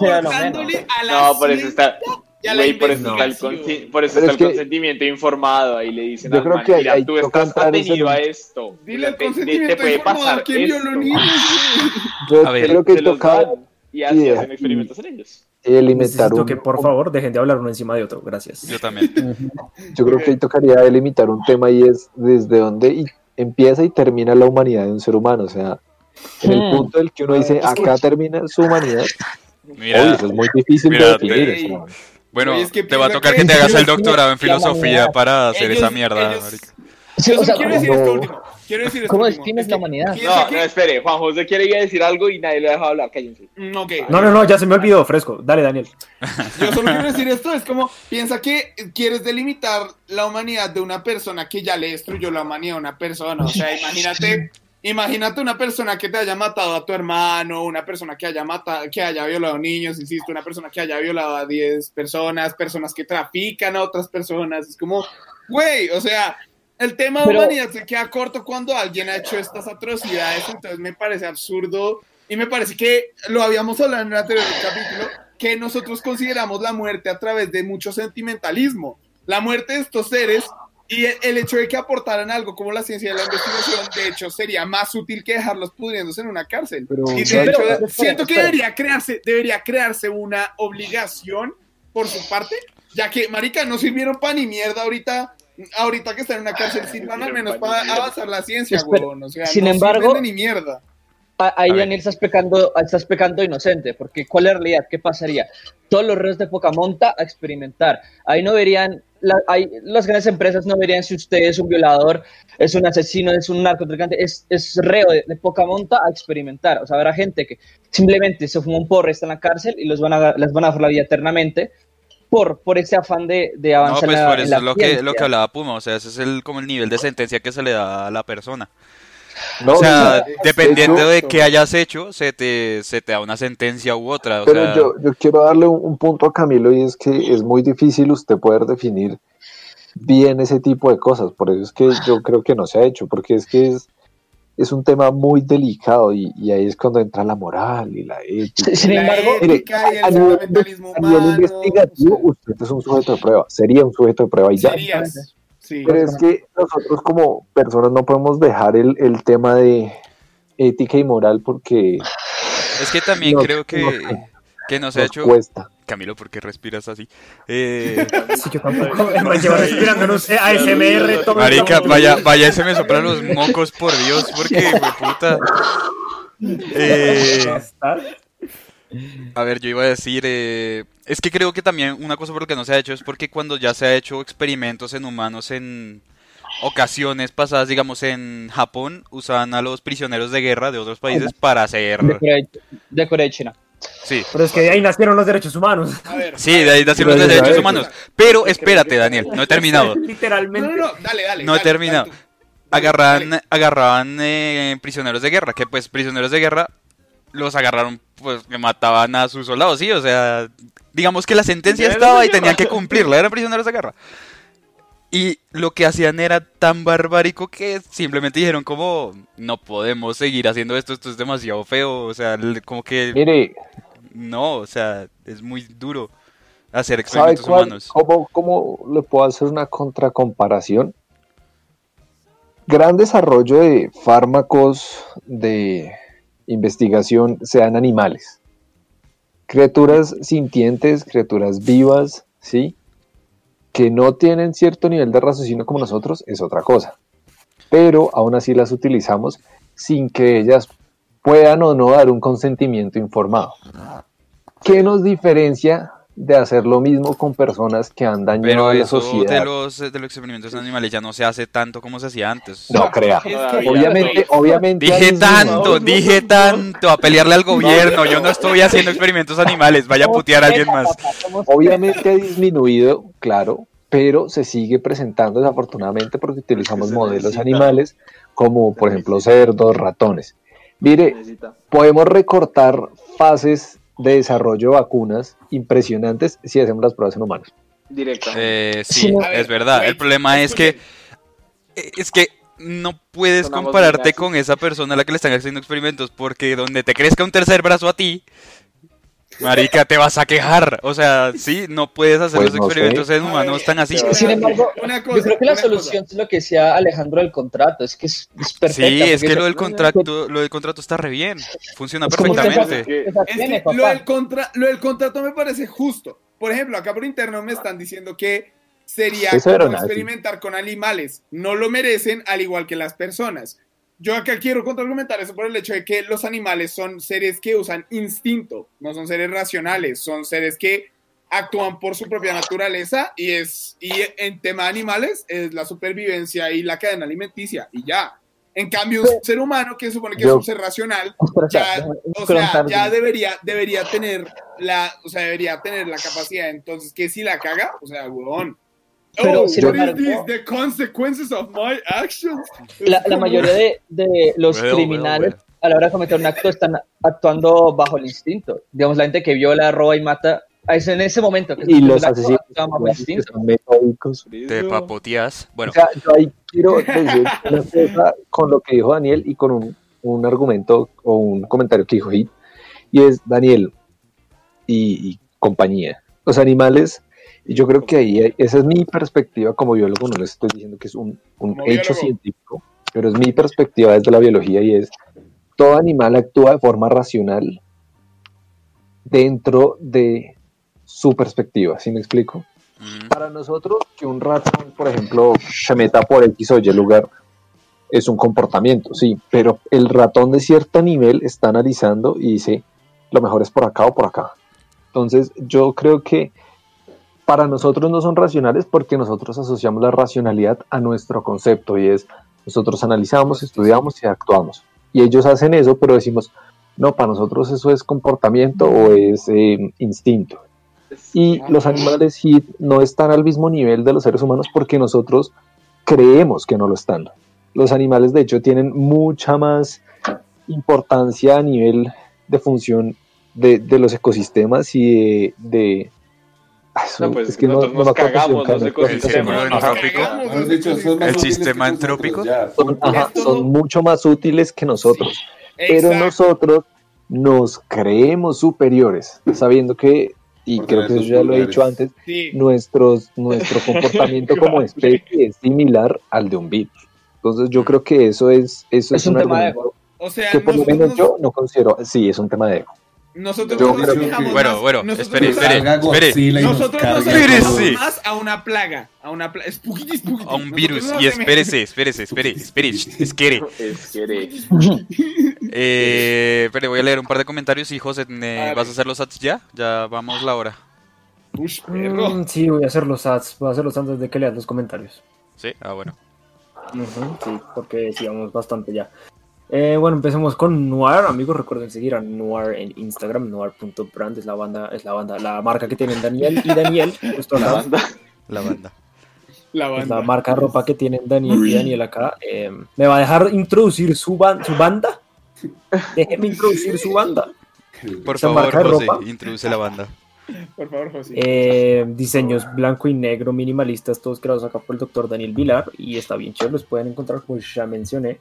No, por eso está. Güey, por eso está el, investigación. consi- por eso Pero está es el que- consentimiento informado. Ahí le dicen Yo creo man, que ahí- mira, ahí tú estás atenido a esto. Dile el consentimiento te puede informado pasar a quien violó esto. niños. *laughs* Yo A ver, creo que toca y así hacen experimentos en ellos. delimitar Necesito un, que por favor dejen de hablar uno encima de otro. Gracias. Yo también. *laughs* Yo creo que ahí tocaría delimitar un tema y es desde dónde empieza y termina la humanidad de un ser humano. O sea, en el Hmm. punto del que uno dice, acá termina su humanidad, Mira, Oye, eso es muy difícil mira, de definir. te- o sea, bueno, Oye, es que te va a tocar que que te hagas el doctorado en filosofía para hacer ellos- esa mierda. ellos-. Sí, o sea, quiero decir no. esto último. Quiero decir esto ¿Cómo último. defines Es la humanidad? No, no, espere. Juan José quiere ir a decir algo y nadie lo ha dejado hablar. Cállense. Mm. No, no, no, ya se me olvidó, fresco. Dale, Daniel. *laughs* Yo solo quiero decir esto, es como, piensa que quieres delimitar la humanidad de una persona que ya le destruyó la humanidad a una persona. O sea, imagínate, imagínate una persona que te haya matado a tu hermano, una persona que haya matado, que haya violado niños, insisto, una persona que haya violado a 10 personas, personas que trafican a otras personas. Es como, güey, o sea, el tema de Pero- humanidad se queda corto cuando alguien ha hecho estas atrocidades, entonces me parece absurdo y me parece que lo habíamos hablado en el anterior capítulo, que nosotros consideramos la muerte a través de mucho sentimentalismo. La muerte de estos seres y el, el hecho de que aportaran algo como la ciencia de la investigación, de hecho, sería más útil que dejarlos pudriéndose en una cárcel. Pero- y de Pero- hecho, espera, siento que debería crearse, debería crearse una obligación por su parte, ya que, marica, no sirvieron para ni mierda ahorita. Ahorita que están en una cárcel sirvan al menos para avanzar la ciencia, Espera, huevón. O sea, sin no embargo- ni mierda. Ah, Ahí. Daniel estás pecando, estás pecando inocente, porque ¿cuál es la realidad? ¿Qué pasaría? Todos los reos de Pocamonta a experimentar. Ahí no verían, la- ahí las grandes empresas no verían si usted es un violador, es un asesino, es un narcotraficante, es, es reo de, de Pocamonta a experimentar. O sea, habrá gente que simplemente se fuma un porro, está en la cárcel y los van a, les van a dejar la vida eternamente por, por ese afán de, de No, avanzar pues en la, por eso la es lo que, lo que hablaba Puma, o sea, ese es el, como el nivel de sentencia que se le da a la persona. No, o sea, dependiendo hecho, de qué hayas hecho, se te, se te da una sentencia u otra. O Pero sea, yo, yo quiero darle un, un punto a Camilo y es que es muy difícil usted poder definir bien ese tipo de cosas. Por eso es que yo creo que no se ha hecho, porque es que es, es un tema muy delicado y, y ahí es cuando entra la moral y la ética. Sin embargo, Mire, ética y el a nivel, investigativo, usted es un sujeto de prueba, sería un sujeto de prueba y ya. serías. Sí. Pero es que nosotros como personas no podemos dejar el, el tema de ética y moral porque es que también nos- creo que, nos- que nos ha nos hecho... cuesta. Camilo, ¿por qué respiras así? Eh, *laughs* Sí, yo tampoco. Lleva respirando, no sé, ASMR. todo marica, vaya, vaya, se me soplan los mocos, por Dios, porque, *laughs* puta. Eh, A ver, yo iba a decir, eh, es que creo que también una cosa por la que no se ha hecho es porque cuando ya se ha hecho experimentos en humanos en ocasiones pasadas, digamos en Japón, usaban a los prisioneros de guerra de otros países para hacer... de Corea, de Corea y China. Sí, Pero es que de ahí nacieron los derechos humanos. A ver. sí, de ahí nacieron los derechos humanos. Pero espérate, Daniel, no he terminado. *laughs* Literalmente. no, no, dale, dale. No he dale, terminado. dale tú. Agarraban, agarraban eh, prisioneros de guerra, que pues prisioneros de guerra los agarraron, pues que mataban a sus soldados, sí, o sea, digamos que la sentencia estaba y tenían que cumplirla, eran prisioneros de guerra. Y lo que hacían era tan barbárico que simplemente dijeron como, no podemos seguir haciendo esto, esto es demasiado feo, o sea, como que Mire, no, o sea, es muy duro hacer ¿sabe experimentos cuál, humanos. cómo, cómo le puedo hacer una contracomparación? Gran desarrollo de fármacos de investigación sean animales. Criaturas sintientes, criaturas vivas, ¿sí? Que no tienen cierto nivel de raciocinio como nosotros es otra cosa. Pero aún así las utilizamos sin que ellas puedan o no dar un consentimiento informado. ¿Qué nos diferencia de hacer lo mismo con personas que han dañado Pero a la eso sociedad? de los, de los experimentos en animales ya no se hace tanto como se hacía antes. No crea. Es que- Todavía Obviamente, no. obviamente. Dije tanto, dije tanto, a pelearle al gobierno. Yo no estoy haciendo experimentos animales, vaya a putear a alguien más. Obviamente ha disminuido, claro, pero se sigue presentando desafortunadamente porque utilizamos modelos animales como por ejemplo cerdos, ratones. Mire, podemos recortar fases de desarrollo de vacunas impresionantes si hacemos las pruebas en humanos. Directamente. Eh, sí, Sí, a ver, es verdad. El problema es que eh, es que no puedes Sonamos compararte con esa persona a la que le están haciendo experimentos, porque donde te crezca un tercer brazo a ti, marica, te vas a quejar. O sea, sí, no puedes hacer Pues los no experimentos en humanos tan así. Sin embargo, Una cosa, yo creo que la solución es lo que decía Alejandro del contrato, es que es, es perfecta. Sí, es que lo del contrato, lo del contrato está re bien. Funciona Es perfectamente. Que- Es que lo del, contra, lo del contrato me parece justo. Por ejemplo, acá por interno me están diciendo que sería como experimentar con animales. No lo merecen al igual que las personas. Yo acá quiero contraargumentar eso por el hecho de que los animales son seres que usan instinto, no son seres racionales, son seres que actúan por su propia naturaleza y es y en tema de animales es la supervivencia y la cadena alimenticia y ya. En cambio, un ser humano que supone que es un ser racional, ya, o sea, ya debería, debería tener la, o sea, debería tener la capacidad, entonces, que si la caga, o sea, huevón. Pero, oh, sin what is embargo- this? The consequences of my actions. la, la mayoría de, de los criminales a la hora de cometer un acto están actuando bajo el instinto. Digamos, la gente que viola, roba y mata, es en ese momento que Y los asesinos instinto. son metódicos. Te papoteas. Bueno, O sea, yo ahí quiero decir una cosa con lo que dijo Daniel y con un, un argumento o un comentario que dijo Hit, y es Daniel y, y compañía. Los animales, y yo creo que ahí, esa es mi perspectiva como biólogo, no les estoy diciendo que es un, un hecho biólogo. científico, pero es mi perspectiva desde la biología y es, todo animal actúa de forma racional dentro de su perspectiva, ¿sí me explico? mm, Para nosotros, que un ratón, por ejemplo, se meta por X o Y lugar, es un comportamiento, sí, pero el ratón de cierto nivel está analizando y dice, lo mejor es por acá o por acá. Entonces, yo creo que para nosotros no son racionales porque nosotros asociamos la racionalidad a nuestro concepto y es, nosotros analizamos, estudiamos y actuamos. Y ellos hacen eso, pero decimos, no, para nosotros eso es comportamiento o es eh, instinto. Y los animales sí no están al mismo nivel de los seres humanos porque nosotros creemos que no lo están. Los animales, de hecho, tienen mucha más importancia a nivel de función de, de los ecosistemas y de... de- eso- No, pues, es que no, nosotros no nos cagamos los carnes, El sistema ecosistemas. El sistema entrópico. son- ajá, Esto- son mucho más útiles que nosotros. pero Exacto. nosotros nos creemos superiores, sabiendo que, y creo que eso ya lo he dicho antes, Sí. nuestros, nuestro *laughs* comportamiento como especie es similar al de un virus. Entonces yo creo que eso es, eso Es es, un un, tema de argumento O sea, que por lo menos yo no considero, sí, es un tema de ego. Nosotros Yo nos creo que- fijamos Bueno, bueno, espere, espere. Nos Nosotros nos acercamos más a una plaga, a una plaga. Spooky, spooky. a un virus. Y espérese, espérese, espere, espere, espere. Eh, pero voy a leer un par de comentarios y José, ¿me Dale. ¿vas a hacer los ads ya? Ya vamos la hora. Ush, perro. Mm, sí, voy a hacer los ads. Voy a hacerlos antes de que leas los comentarios. Sí, ah, bueno. Sí, porque sí, vamos bastante ya. Eh, bueno, empecemos con Noir, amigos. Recuerden seguir a Noir en Instagram, noir.brand es la banda, es la banda, la marca que tienen Daniel y Daniel. *laughs* justo La banda. La banda. La Es banda. la marca de ropa que tienen Daniel y Daniel acá. Eh, ¿Me va a dejar introducir su, ban- su banda? Déjeme introducir su banda. Por Esa favor, José, ropa. introduce la banda. Por favor, José. Eh, diseños blanco y negro minimalistas, todos creados acá por el doctor Daniel Vilar. Y está bien chévere, los pueden encontrar, como ya mencioné,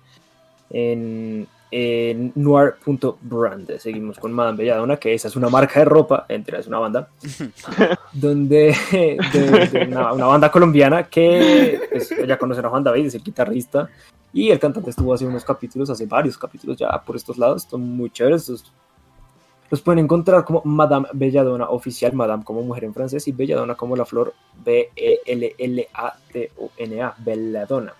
en, en noir.brand. Seguimos con Madame Belladonna, que esa es una marca de ropa, entre es una banda, *laughs* donde de, de una, una banda colombiana que pues, ya conocen a Juan David, es el guitarrista. Y el cantante estuvo hace unos capítulos, hace varios capítulos ya por estos lados, son muy chéveres. estos los pueden encontrar como Madame Belladonna oficial, Madame como mujer en francés y Belladonna como la flor B-E-L-L-A-T-O-N-A, Belladonna.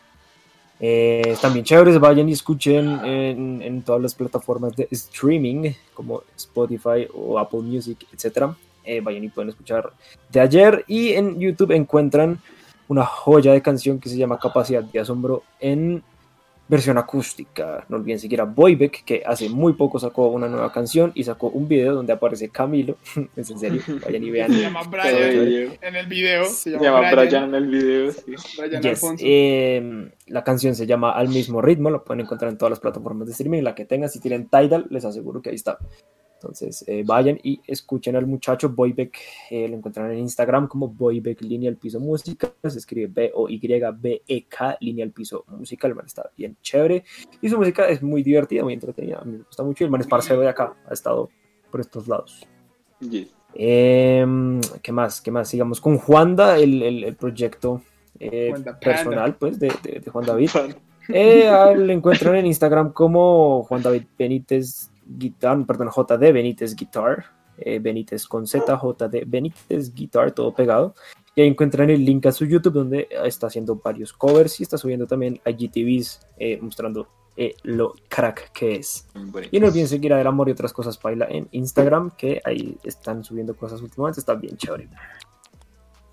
Eh, están bien vayan y escuchen en, en todas las plataformas de streaming como Spotify o Apple Music, etc. Eh, vayan y pueden escuchar de ayer y en YouTube encuentran una joya de canción que se llama Capacidad de Asombro en versión acústica. No olviden seguir a Boybeck, que hace muy poco sacó una nueva canción y sacó un video donde aparece Camilo. *laughs* es en serio, *laughs* vayan y vean. Se llama Brian en el video. Se Se llama, llama Brian. Brian en el video. sí. Brian Yes, Alfonso. eh, la canción se llama Al mismo ritmo, la pueden encontrar en todas las plataformas de streaming, la que tengan, si tienen Tidal, les aseguro que ahí está. Entonces eh, vayan y escuchen al muchacho Boybeck, eh, lo encuentran en Instagram como Boybeck Lineal Piso Música, se escribe B-O-Y-B-E-K Lineal Piso Música, el man está bien chévere y su música es muy divertida, muy entretenida, a mí me gusta mucho y el man es parcero de acá, ha estado por estos lados. Yes. Em, ¿Qué más? ¿Qué más? Sigamos con Juanda, el, el- el proyecto eh, personal pues, de, de- de Juan David. Eh, a él lo encuentran en Instagram como Juan David Benítez Guitar, perdón, JD Benítez Guitar, eh, Benítez con Z, JD Benítez Guitar, todo pegado. Y ahí encuentran el link a su YouTube donde está haciendo varios covers y está subiendo también a GTVs eh, mostrando eh, lo crack que es. Y no olviden seguir a El Amor y otras cosas Paila en Instagram, que ahí están subiendo cosas últimamente, está bien chévere.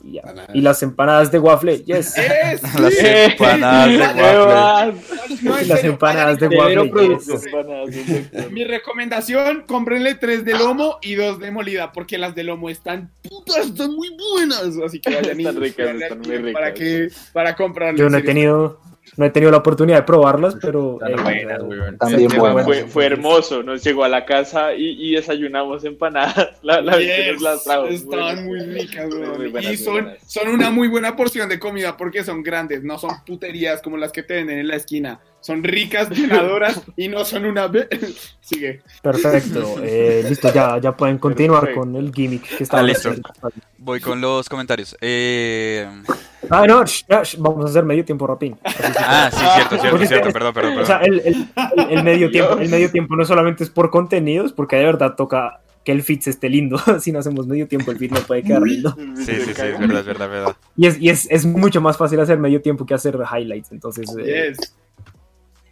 Y, ya. Empanadas. Y las empanadas de waffle, yes. *laughs* ¡Es! *laughs* Las empanadas de waffle. Las *laughs* empanadas de waffle, yes. Mi recomendación, cómprenle tres de lomo y dos de molida, porque las de lomo están putas, están muy buenas. Así que vayan y Están ricas, vayan están aquí muy ricas. Para, que, para comprarlas. Yo no he tenido, no he tenido la oportunidad de probarlas, pero Están eh, buenas, weón. También Fue- buenas. fue, fue hermoso, nos llegó a la casa y, y desayunamos empanadas. *laughs* La, la vez que Yes, nos las trajo. estaban Muy muy ricas, buenas, y son, son una muy buena porción de comida porque son grandes, no son puterías como las que te venden en la esquina. Son ricas, *laughs* llenadoras y no son una... *laughs* Sigue. perfecto. Eh, listo, ya, ya pueden continuar Perfecto. con el gimmick que está Ah, listo. Voy con los comentarios. Eh... Ah, no, sh- ya, sh- vamos a hacer medio tiempo rapín. *laughs* Ah, sí, cierto, cierto, Porque cierto. es- Perdón, perdón, O sea, perdón. el, el- medio *laughs* tiempo, el medio tiempo no solamente es por contenidos, porque de verdad toca que el feed esté lindo. *laughs* si no hacemos medio tiempo, el feed no puede quedar lindo. Sí, sí, sí, es verdad, es verdad, es verdad. Y, es, y es, es mucho más fácil hacer medio tiempo que hacer highlights. Entonces, eh, Yes.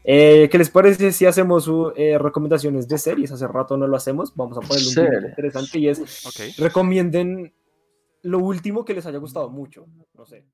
eh, ¿qué les parece si hacemos uh, eh, recomendaciones de series? Hace rato no lo hacemos. Vamos a ponerle un gimmick interesante y es recomienden lo último que les haya gustado mucho. No sé.